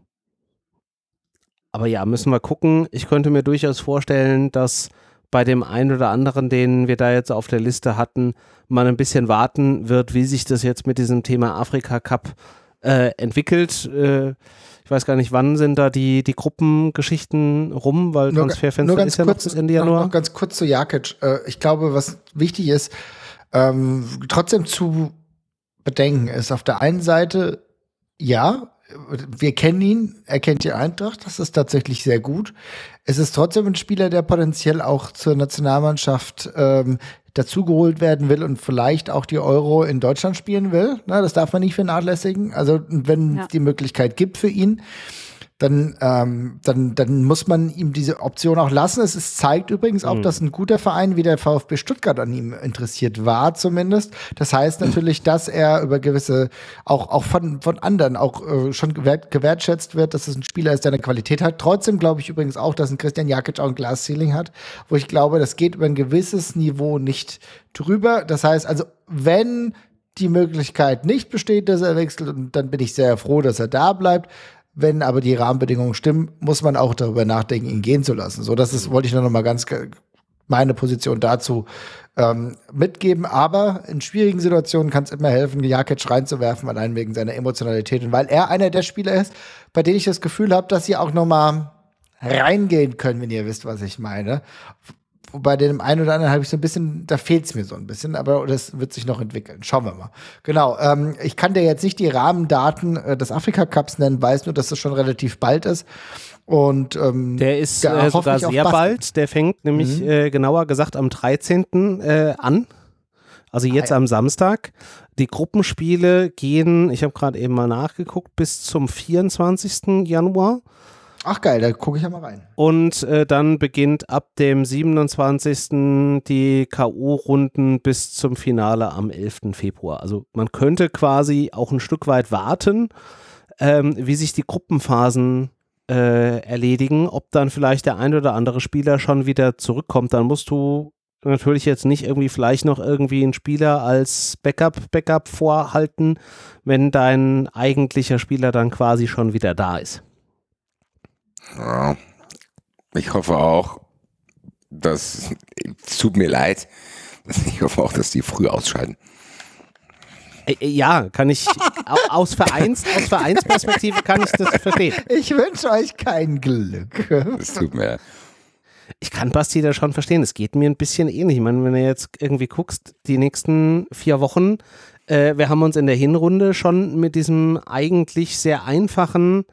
aber ja, müssen wir gucken. Ich könnte mir durchaus vorstellen, dass bei dem einen oder anderen, den wir da jetzt auf der Liste hatten, man ein bisschen warten wird, wie sich das jetzt mit diesem Thema Afrika Cup äh, entwickelt. Äh, ich weiß gar nicht, wann sind da die, die Gruppengeschichten rum, weil Nur- Transferfenster nur ist ja kurz, noch bis Ende noch, Januar. noch ganz kurz zu Jakic. Äh, ich glaube, was wichtig ist, ähm, trotzdem zu bedenken ist, auf der einen Seite, ja, wir kennen ihn, er kennt die Eintracht, das ist tatsächlich sehr gut. Es ist trotzdem ein Spieler, der potenziell auch zur Nationalmannschaft ähm, dazugeholt werden will und vielleicht auch die Euro in Deutschland spielen will. Na, das darf man nicht vernachlässigen. Also wenn Ja. es die Möglichkeit gibt für ihn, dann, ähm, dann, dann muss man ihm diese Option auch lassen. Es ist, zeigt übrigens auch, dass ein guter Verein wie der VfB Stuttgart an ihm interessiert war, zumindest. Das heißt natürlich, dass er über gewisse, auch, auch von, von anderen auch äh, schon gewert, gewertschätzt wird, dass es ein Spieler ist, der eine Qualität hat. Trotzdem glaube ich übrigens auch, dass ein Christian Jakic auch ein Glas-Ceiling hat, wo ich glaube, das geht über ein gewisses Niveau nicht drüber. Das heißt also, wenn die Möglichkeit nicht besteht, dass er wechselt, und dann bin ich sehr froh, dass er da bleibt. Wenn aber die Rahmenbedingungen stimmen, muss man auch darüber nachdenken, ihn gehen zu lassen. So, das ist, wollte ich nur noch mal ganz meine Position dazu ähm, mitgeben. Aber in schwierigen Situationen kann es immer helfen, Jakic reinzuwerfen, allein wegen seiner Emotionalität und weil er einer der Spieler ist, bei denen ich das Gefühl habe, dass sie auch noch mal reingehen können, wenn ihr wisst, was ich meine. Wobei dem einen oder anderen habe ich so ein bisschen, da fehlt es mir so ein bisschen, aber das wird sich noch entwickeln. Schauen wir mal. Genau, ähm, ich kann dir jetzt nicht die Rahmendaten äh, des Afrika-Cups nennen, weiß nur, dass das schon relativ bald ist. Und ähm, Der ist ja, äh, sogar sehr bald. Der fängt nämlich Mhm. äh, genauer gesagt am 13. Äh, an. Also jetzt Ah, ja. am Samstag. Die Gruppenspiele gehen, ich habe gerade eben mal nachgeguckt, bis zum 24. Januar. Ach geil, da gucke ich ja mal rein. Und äh, dann beginnt ab dem 27. die K.O.-Runden bis zum Finale am 11. Februar. Also man könnte quasi auch ein Stück weit warten, ähm, wie sich die Gruppenphasen äh, erledigen, ob dann vielleicht der ein oder andere Spieler schon wieder zurückkommt. Dann musst du natürlich jetzt nicht irgendwie vielleicht noch irgendwie einen Spieler als Backup, Backup vorhalten, wenn dein eigentlicher Spieler dann quasi schon wieder da ist. Ja. Ich hoffe auch, dass, es tut mir leid, ich hoffe auch, dass die früh ausscheiden. Äh, äh, Ja, kann ich au- aus, Vereins, aus Vereinsperspektive kann ich das verstehen. Ich wünsche euch kein Glück. Es tut mir leid. Ich kann Basti da schon verstehen. Es geht mir ein bisschen ähnlich. Ich meine, wenn du jetzt irgendwie guckst, die nächsten vier Wochen, äh, wir haben uns in der Hinrunde schon mit diesem eigentlich sehr einfachen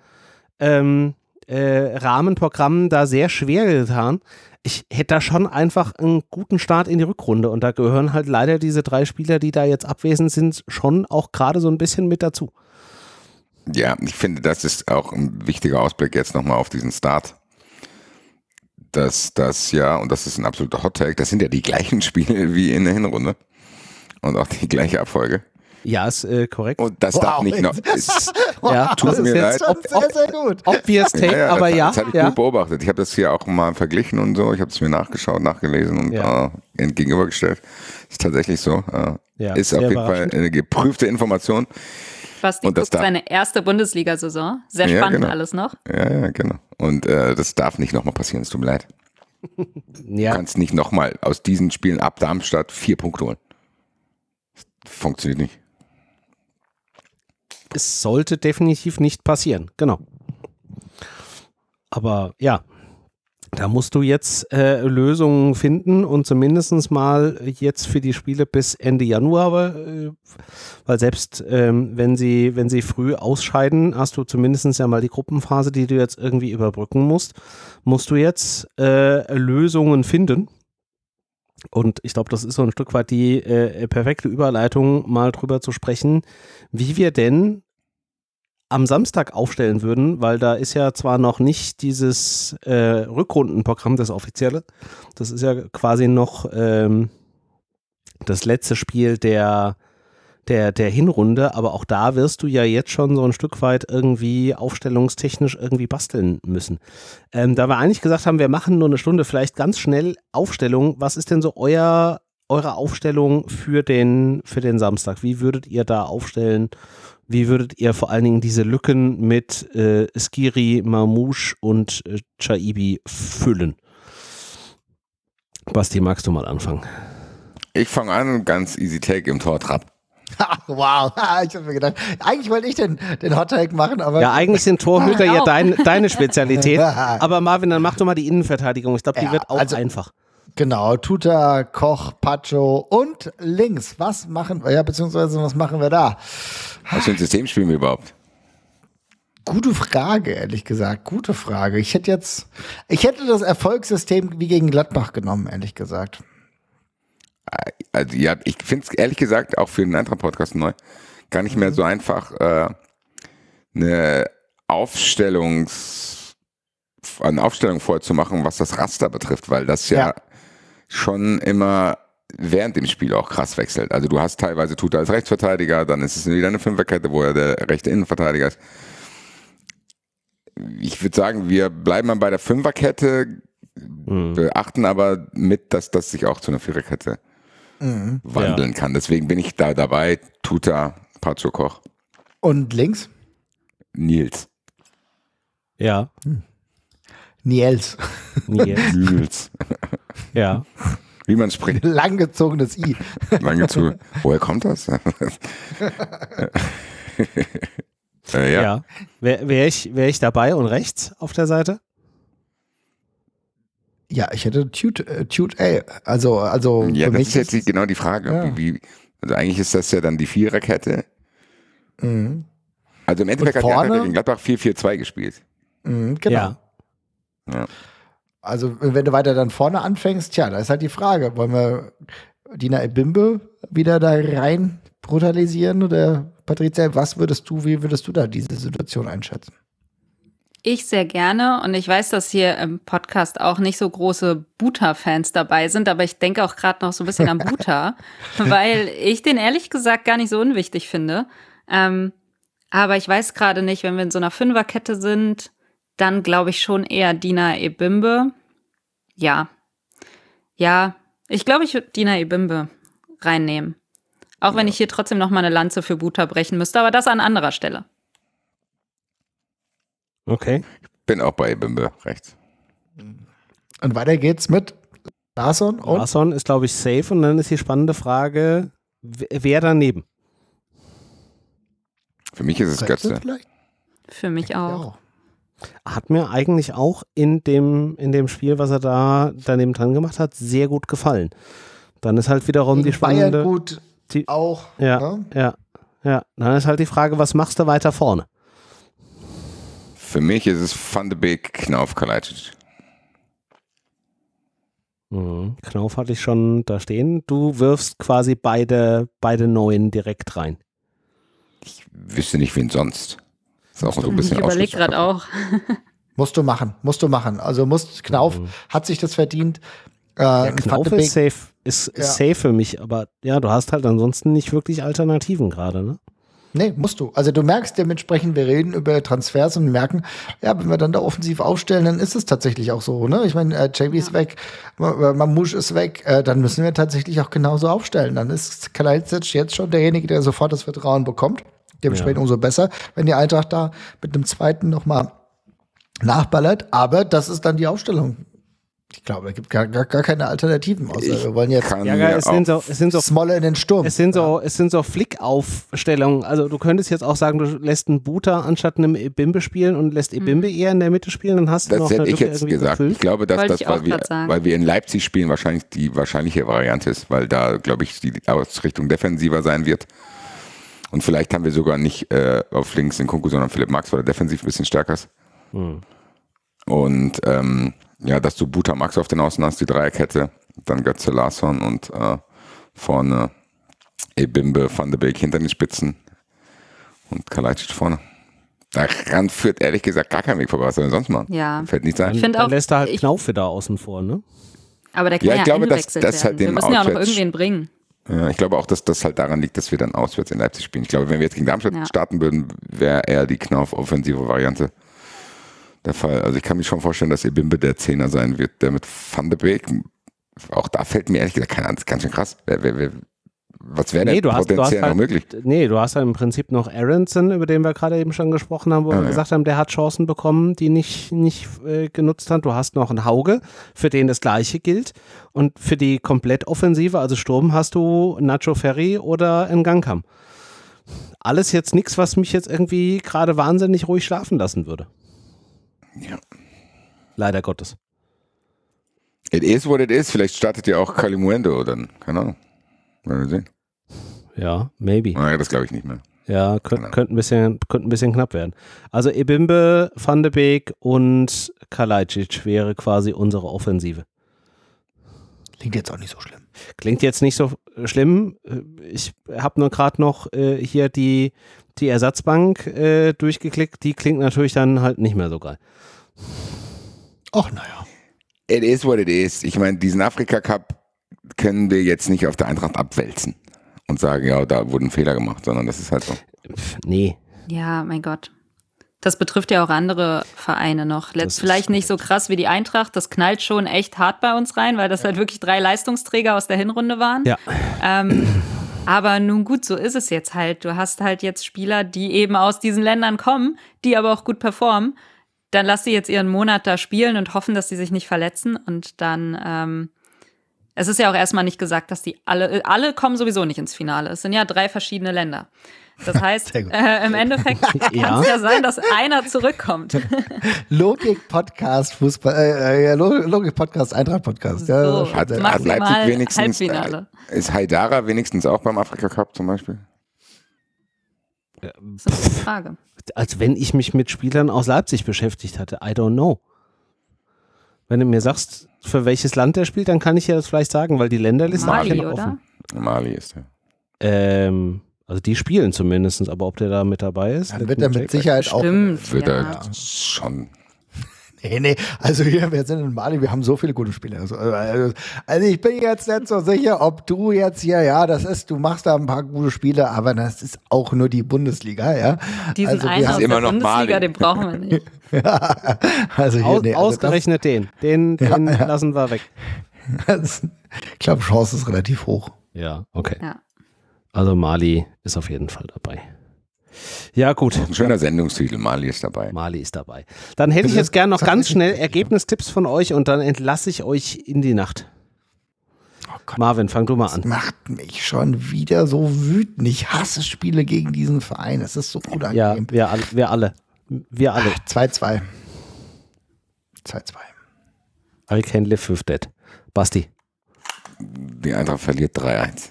ähm, äh, Rahmenprogramm da sehr schwer getan. Ich hätte da schon einfach einen guten Start in die Rückrunde und da gehören halt leider diese drei Spieler, die da jetzt abwesend sind, schon auch gerade so ein bisschen mit dazu. Ja, ich finde, das ist auch ein wichtiger Ausblick jetzt nochmal auf diesen Start. Dass das ja, und das ist ein absoluter Hot-Tag, das sind ja die gleichen Spiele wie in der Hinrunde. Und auch die gleiche Abfolge. Ja, ist äh, korrekt. Und das Wow. darf nicht noch. Ist, ja, tut das ist mir jetzt leid. ob, sehr, ob, sehr gut. obvious take, ja, aber das, ja. Das habe ich ja. gut beobachtet. Ich habe das hier auch mal verglichen und so. Ich habe es mir nachgeschaut, nachgelesen und Ja. äh, gegenübergestellt. Ist tatsächlich so. Äh, Ja, ist auf sehr jeden Fall eine geprüfte Information. Basti Und das guckt seine erste Bundesliga-Saison. Sehr Ja, spannend genau. alles noch. Ja, ja, genau. Und äh, das darf nicht nochmal passieren. Es tut mir leid. Du ja. kannst nicht nochmal aus diesen Spielen ab Darmstadt vier Punkte holen. Funktioniert nicht. Es sollte definitiv nicht passieren, genau. Aber ja, da musst du jetzt äh, Lösungen finden und zumindest mal jetzt für die Spiele bis Ende Januar, äh, weil selbst ähm, wenn sie, wenn sie früh ausscheiden, hast du zumindest ja mal die Gruppenphase, die du jetzt irgendwie überbrücken musst, musst du jetzt äh, Lösungen finden. Und ich glaube, das ist so ein Stück weit die äh, perfekte Überleitung, mal drüber zu sprechen, wie wir denn am Samstag aufstellen würden, weil da ist ja zwar noch nicht dieses äh, Rückrundenprogramm, das offizielle, das ist ja quasi noch ähm, das letzte Spiel der, der, der Hinrunde, aber auch da wirst du ja jetzt schon so ein Stück weit irgendwie aufstellungstechnisch irgendwie basteln müssen. Ähm, da wir eigentlich gesagt haben, wir machen nur eine Stunde, vielleicht ganz schnell Aufstellung. Was ist denn so euer, eure Aufstellung für den, für den Samstag? Wie würdet ihr da aufstellen? Wie würdet ihr vor allen Dingen diese Lücken mit äh, Skiri, Mamouche und äh, Chaibi füllen? Basti, magst du mal anfangen? Ich fange an, ganz easy take im Tor Trapp. wow, ich habe mir gedacht, eigentlich wollte ich den, den Hot Take machen, aber. Ja, eigentlich sind Torhüter ja dein, deine Spezialität. Aber Marvin, dann mach doch mal die Innenverteidigung. Ich glaube, die Ja, wird auch also- einfach. Genau, Tuta, Koch, Pacho und links. Was machen wir? Ja, beziehungsweise was machen wir da? Was für ein System spielen wir überhaupt? Gute Frage, ehrlich gesagt. Gute Frage. Ich hätte jetzt, ich hätte das Erfolgssystem wie gegen Gladbach genommen, ehrlich gesagt. Also ja, ich finde es ehrlich gesagt auch für den Eintracht-Podcast neu gar nicht mehr so einfach, äh, eine Aufstellungs, eine Aufstellung vorzumachen, was das Raster betrifft, weil das ja, Ja. schon immer während dem Spiel auch krass wechselt. Also du hast teilweise Tuta als Rechtsverteidiger, dann ist es wieder eine Fünferkette, wo er der rechte Innenverteidiger ist. Ich würde sagen, wir bleiben mal bei der Fünferkette, beachten aber mit, dass das sich auch zu einer Viererkette wandeln kann. Deswegen bin ich da dabei. Tuta, Pacho Koch, Und links? Nils. Ja. Niels. Nils. Nils. ja. Wie man spricht. Langgezogenes I. Lange zu. Woher kommt das? äh, ja. Ja. Wäre wär ich, wär ich dabei und rechts auf der Seite? Ja, ich hätte Tute, äh, Tute A. Also, also Ja, für das mich ist jetzt genau die Frage. Ja. Wie, also eigentlich ist das ja dann die Viererkette. Mhm. Also im Endeffekt hat vorne? Gegen Gladbach 4-4-2 gespielt. Mhm, genau. Ja. Ja. Also, wenn du weiter dann vorne anfängst, tja, da ist halt die Frage, wollen wir Dina Ebimbe wieder da rein brutalisieren oder Patricia, was würdest du, wie würdest du da diese Situation einschätzen? Ich sehr gerne und ich weiß, dass hier im Podcast auch nicht so große Buta-Fans dabei sind, aber ich denke auch gerade noch so ein bisschen an Buta, weil ich den ehrlich gesagt gar nicht so unwichtig finde. Ähm, aber ich weiß gerade nicht, wenn wir in so einer Fünferkette sind, dann glaube ich schon eher Dina Ebimbe. Ja. Ja, ich glaube, ich würde Dina Ebimbe reinnehmen. Auch wenn ich hier trotzdem noch mal eine Lanze für Buta brechen müsste, aber das an anderer Stelle. Okay. Bin auch bei Bimbe rechts. Und weiter geht's mit Larson und Larson ist, glaube ich, safe. Und dann ist die spannende Frage, wer daneben? Für mich ist es Götze Götze. vielleicht? Für mich Ja, auch. Hat mir eigentlich auch in dem, in dem Spiel, was er da daneben dran gemacht hat, sehr gut gefallen. Dann ist halt wiederum die Gegen Bayern spannende. gut die- auch. Ja, ne? ja, ja. Dann ist halt die Frage, was machst du weiter vorne? Für mich ist es Van de Beek, Knauf, Kalajdzic. Mhm. Knauf hatte ich schon da stehen. Du wirfst quasi beide, beide Neuen direkt rein. Wüsste nicht, wen sonst. Ist auch so ein Ich bisschen überlege gerade auch. Musst du machen, musst du machen. Also musst, Knauf hat sich das verdient. Äh, Ja, Knauf ist safe, ist, Ja. safe für mich, aber ja, du hast halt ansonsten nicht wirklich Alternativen gerade, ne? Nee, musst du. Also du merkst dementsprechend, wir reden über Transfers und merken, ja, wenn wir dann da offensiv aufstellen, dann ist es tatsächlich auch so. Ne? Ich meine, äh, JB ist weg, Ma- Mamouche ist weg, äh, dann müssen wir tatsächlich auch genauso aufstellen. Dann ist Kalajdzic jetzt schon derjenige, der sofort das Vertrauen bekommt. Dementsprechend Ja. umso besser, wenn die Eintracht da mit einem zweiten nochmal nachballert. Aber das ist dann die Aufstellung. Ich glaube, es gibt gar, gar, gar keine Alternativen, außer Ich wir wollen jetzt Ja, es sind so, es sind so Smolle in den Sturm. Es sind so, es sind so Flickaufstellungen. Also du könntest jetzt auch sagen, du lässt einen Buta anstatt einem Ebimbe spielen und lässt Ebimbe eher in der Mitte spielen, dann hast du Das noch hätte eine ich Lücke jetzt gesagt. gefüllt. Ich glaube, dass Wollte das, weil wir, weil wir in Leipzig spielen, wahrscheinlich die wahrscheinliche Variante ist, weil da, glaube ich, die Ausrichtung defensiver sein wird. Und vielleicht haben wir sogar nicht äh, auf links den Kunku, sondern Philipp Max, weil er defensiv ein bisschen stärker ist. Hm. Und ähm, ja, dass du Buta Max auf den Außen hast, die Dreierkette, dann Götze Larsson und äh, vorne Ebimbe, Van de Beek hinter den Spitzen und Kalajdzic vorne. Daran führt ehrlich gesagt gar kein Weg vorbei. Was soll denn sonst machen? Ja. Fällt nicht sein. Ich finde Dann auch, lässt er halt ich- Knauf wieder außen vor, ne? aber der kann Ja, ja, ich glaube, dass- eingewechselt das halt. Wir müssen ja auch noch irgendwen bringen. Ja, ich glaube auch, dass das halt daran liegt, dass wir dann auswärts in Leipzig spielen. Ich glaube, wenn wir jetzt gegen Darmstadt Ja. starten würden, wäre eher die Knauf-offensive Variante der Fall. Also ich kann mir schon vorstellen, dass Ebimbe der Zehner sein wird, der mit Van de Beek. Auch da fällt mir ehrlich gesagt keine Ahnung, das ist ganz schön krass. Wer, wer, wer, was wäre denn Nee, du hast, du hast potenziell noch halt, möglich? nee, du hast halt im Prinzip noch Aronson, über den wir gerade eben schon gesprochen haben, wo Ah, wir ja. gesagt haben, der hat Chancen bekommen, die nicht, nicht äh, genutzt hat. Du hast noch einen Hauge, für den das Gleiche gilt. Und für die Komplettoffensive, also Sturm, hast du Nacho Ferry oder Ngangkam. Alles jetzt nichts, was mich jetzt irgendwie gerade wahnsinnig ruhig schlafen lassen würde. Ja. Leider Gottes. It is what it is. Vielleicht startet ja auch Kalimuendo oder dann. Keine Ahnung. Werden wir sehen. Ja, maybe. Naja, das glaube ich nicht mehr. Ja, könnt, Genau. könnte ein, bisschen, könnte ein bisschen knapp werden. Also Ebimbe, Van de Beek und Kalajdzic wäre quasi unsere Offensive. Klingt jetzt auch nicht so schlimm. Klingt jetzt nicht so schlimm. Ich habe nur gerade noch äh, hier die, die Ersatzbank äh, durchgeklickt. Die klingt natürlich dann halt nicht mehr so geil. Ach, naja. It is what it is. Ich meine, diesen Afrika-Cup können wir jetzt nicht auf der Eintracht abwälzen und sagen, ja, da wurde ein Fehler gemacht, sondern das ist halt so. Nee, Ja, mein Gott. Das betrifft ja auch andere Vereine noch. Das Letzt, vielleicht nicht so krass wie die Eintracht. Das knallt schon echt hart bei uns rein, weil das halt wirklich drei Leistungsträger aus der Hinrunde waren. ja. Ähm, aber nun gut, so ist es jetzt halt. Du hast halt jetzt Spieler, die eben aus diesen Ländern kommen, die aber auch gut performen. Dann lass sie jetzt ihren Monat da spielen und hoffen, dass sie sich nicht verletzen. Und dann, ähm, es ist ja auch erstmal nicht gesagt, dass die alle, alle kommen sowieso nicht ins Finale. Es sind ja drei verschiedene Länder. Das heißt, äh, im Endeffekt kann Ja. es ja sein, dass einer zurückkommt. Logik Podcast Fußball, äh, ja, Lo- Logik Podcast Eintracht Podcast. Ja, So. Hat, hat Leipzig wenigstens, Halbfinale. äh, ist Haidara wenigstens auch beim Afrika-Cup zum Beispiel? Das ist eine gute Frage. Als wenn ich mich mit Spielern aus Leipzig beschäftigt hatte. I don't know. Wenn du mir sagst, für welches Land der spielt, dann kann ich ja das vielleicht sagen, weil die Länderliste Mali, ist ja oder? offen. Mali ist er. Ähm, also die spielen zumindest, aber ob der da mit dabei ist? Dann wird er mit. Sicherheit auch. Stimmt. Wird ja. er schon. Nee, nee, also hier, wir sind in Mali, wir haben so viele gute Spieler. Also, also also ich bin jetzt nicht so sicher, ob du jetzt hier, ja, das ist, du machst da ein paar gute Spiele, aber das ist auch nur die Bundesliga, ja. Diesen also, einen wir aus haben, immer der noch Bundesliga, Mali. den brauchen wir nicht. also hier, Aus, nee, also ausgerechnet den. Den, den lassen wir weg. das, ich glaube, Chance ist relativ hoch. Ja, okay. Ja. Also Mali ist auf jeden Fall dabei. Ja, gut. Ein schöner Sendungstitel. Mali ist dabei. Mali ist dabei. Dann hätte ich jetzt gern noch ganz schnell Ergebnistipps von euch und dann entlasse ich euch in die Nacht. Oh Marvin, fang du mal an. macht mich schon wieder so wütend. Ich hasse Spiele gegen diesen Verein. Es ist so Ja, unangenehm. wir alle. Wir alle. Wir alle. 2-2. 2-2. I can live with that. Basti. Die Eintracht verliert 3-1.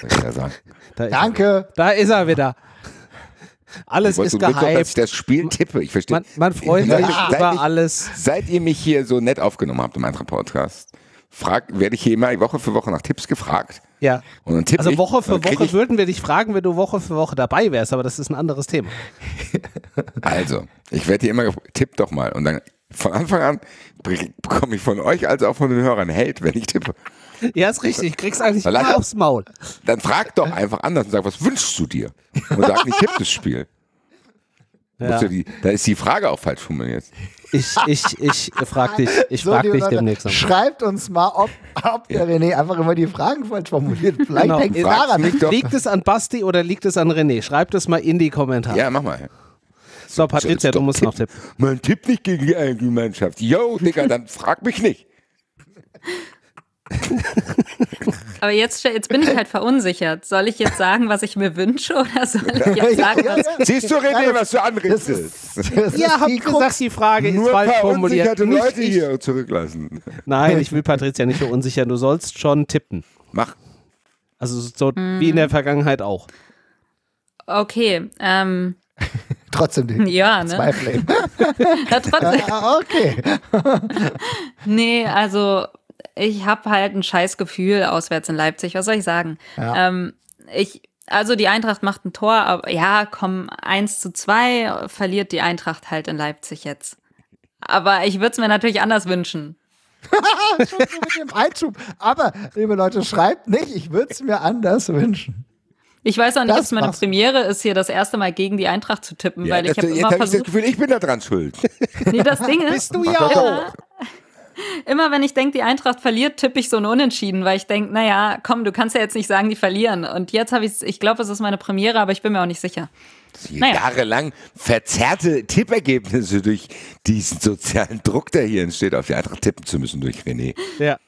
Soll ich ja sagen. Da ist, Danke. da ist er wieder. Alles ist du willst doch, dass ich gehypt. das Spiel tippe. Ich verstehe. Man, man freut sich ich- über ich- alles. Seit ihr mich hier so nett aufgenommen habt im Eintracht-Podcast, frag, werde ich hier immer Woche für Woche nach Tipps gefragt. Ja. Und dann tippe Also ich, Woche für dann krieg Woche ich, würden wir dich fragen, wenn du Woche für Woche dabei wärst, aber das ist ein anderes Thema. Also, ich werde hier immer tipp doch mal. Und dann von Anfang an bekomme ich von euch als auch von den Hörern Held, wenn ich tippe. Ja, ist richtig. Kriegst eigentlich Weil- immer aufs Maul. Dann frag doch einfach anders und sag, was wünschst du dir? Und sag nicht, tipp das Spiel. Ja. Die, da ist die Frage auch falsch formuliert. Ich, ich, ich frag dich, ich So, frag dich Leute, demnächst noch. Schreibt uns mal, ob, ob der René einfach immer die Fragen falsch formuliert. Vielleicht Genau. Frag's daran. Liegt es an Basti oder liegt es an René? Schreibt es mal in die Kommentare. Ja, mach mal. so, Patricia, du musst noch tippen. Man tippt nicht gegen die eigene Mannschaft. Yo, Digga, dann frag mich nicht. Aber jetzt, jetzt bin ich halt verunsichert. Soll ich jetzt sagen, was ich mir wünsche oder soll ich jetzt sagen, Ja, was ja. Siehst du, René, was du anrichtest? das Ihr habt die gesagt, die Frage ist Nur falsch formuliert. Nicht Leute ich. hier zurücklassen. Nein, ich will Patricia nicht verunsichern. Du sollst schon tippen. Mach. Also so wie in der Vergangenheit auch. Okay, ähm, Trotzdem die ja, ne? Zweifel. Ja, trotzdem. Ah, okay. Nee, also ich habe halt ein scheiß Gefühl auswärts in Leipzig. Was soll ich sagen? Ja. Ähm, ich, also die Eintracht macht ein Tor, aber ja, komm, 1 zu 2 verliert die Eintracht halt in Leipzig jetzt. Aber ich würde es mir natürlich anders wünschen. Schon so mit dem Einschub. Aber, liebe Leute, schreibt nicht, ich würde es mir anders wünschen. Ich weiß auch nicht, ob es meine Premiere ist, hier das erste Mal gegen die Eintracht zu tippen, weil ich das, habe jetzt immer habe ich das versucht. Gefühl, ich bin da dran schuld. Nee, das Ding ist, Bist du ja auch. Immer wenn ich denke, die Eintracht verliert, tippe ich so ein Unentschieden, weil ich denke, naja, komm, du kannst ja jetzt nicht sagen, die verlieren. Und jetzt habe ich, ich glaube, es ist meine Premiere, aber ich bin mir auch nicht sicher. Naja. Jahrelang verzerrte Tippergebnisse durch diesen sozialen Druck, der hier entsteht, auf die Eintracht tippen zu müssen durch René. Ja.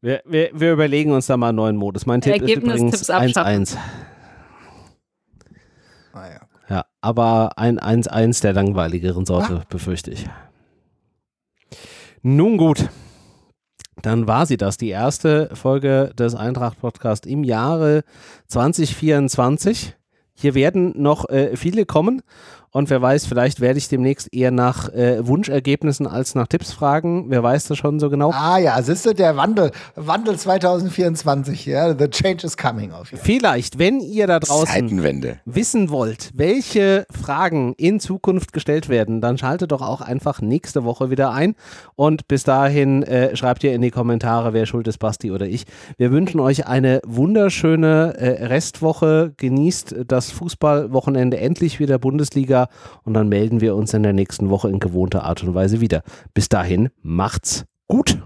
Wir, wir, wir überlegen uns da mal einen neuen Modus. Mein Tipp ist übrigens 1-1. Ah, ja. ja, aber ein 1-1 der langweiligeren Sorte, ah. befürchte ich. Nun gut. Dann war sie das, die erste Folge des Eintracht-Podcasts im Jahre 2024. Hier werden noch äh, viele kommen und wer weiß, vielleicht werde ich demnächst eher nach äh, Wunschergebnissen als nach Tipps fragen. Wer weiß das schon so genau? Ah ja, siehst du, der Wandel, Wandel 2024, ja, the change is coming auf jeden Fall. Vielleicht, wenn ihr da draußen wissen wollt, welche Fragen in Zukunft gestellt werden, dann schaltet doch auch einfach nächste Woche wieder ein. Und bis dahin äh, schreibt ihr in die Kommentare, wer schuld ist, Basti oder ich. Wir wünschen euch eine wunderschöne äh, Restwoche. Genießt das Fußballwochenende endlich wieder Bundesliga und dann melden wir uns in der nächsten Woche in gewohnter Art und Weise wieder. Bis dahin, macht's gut.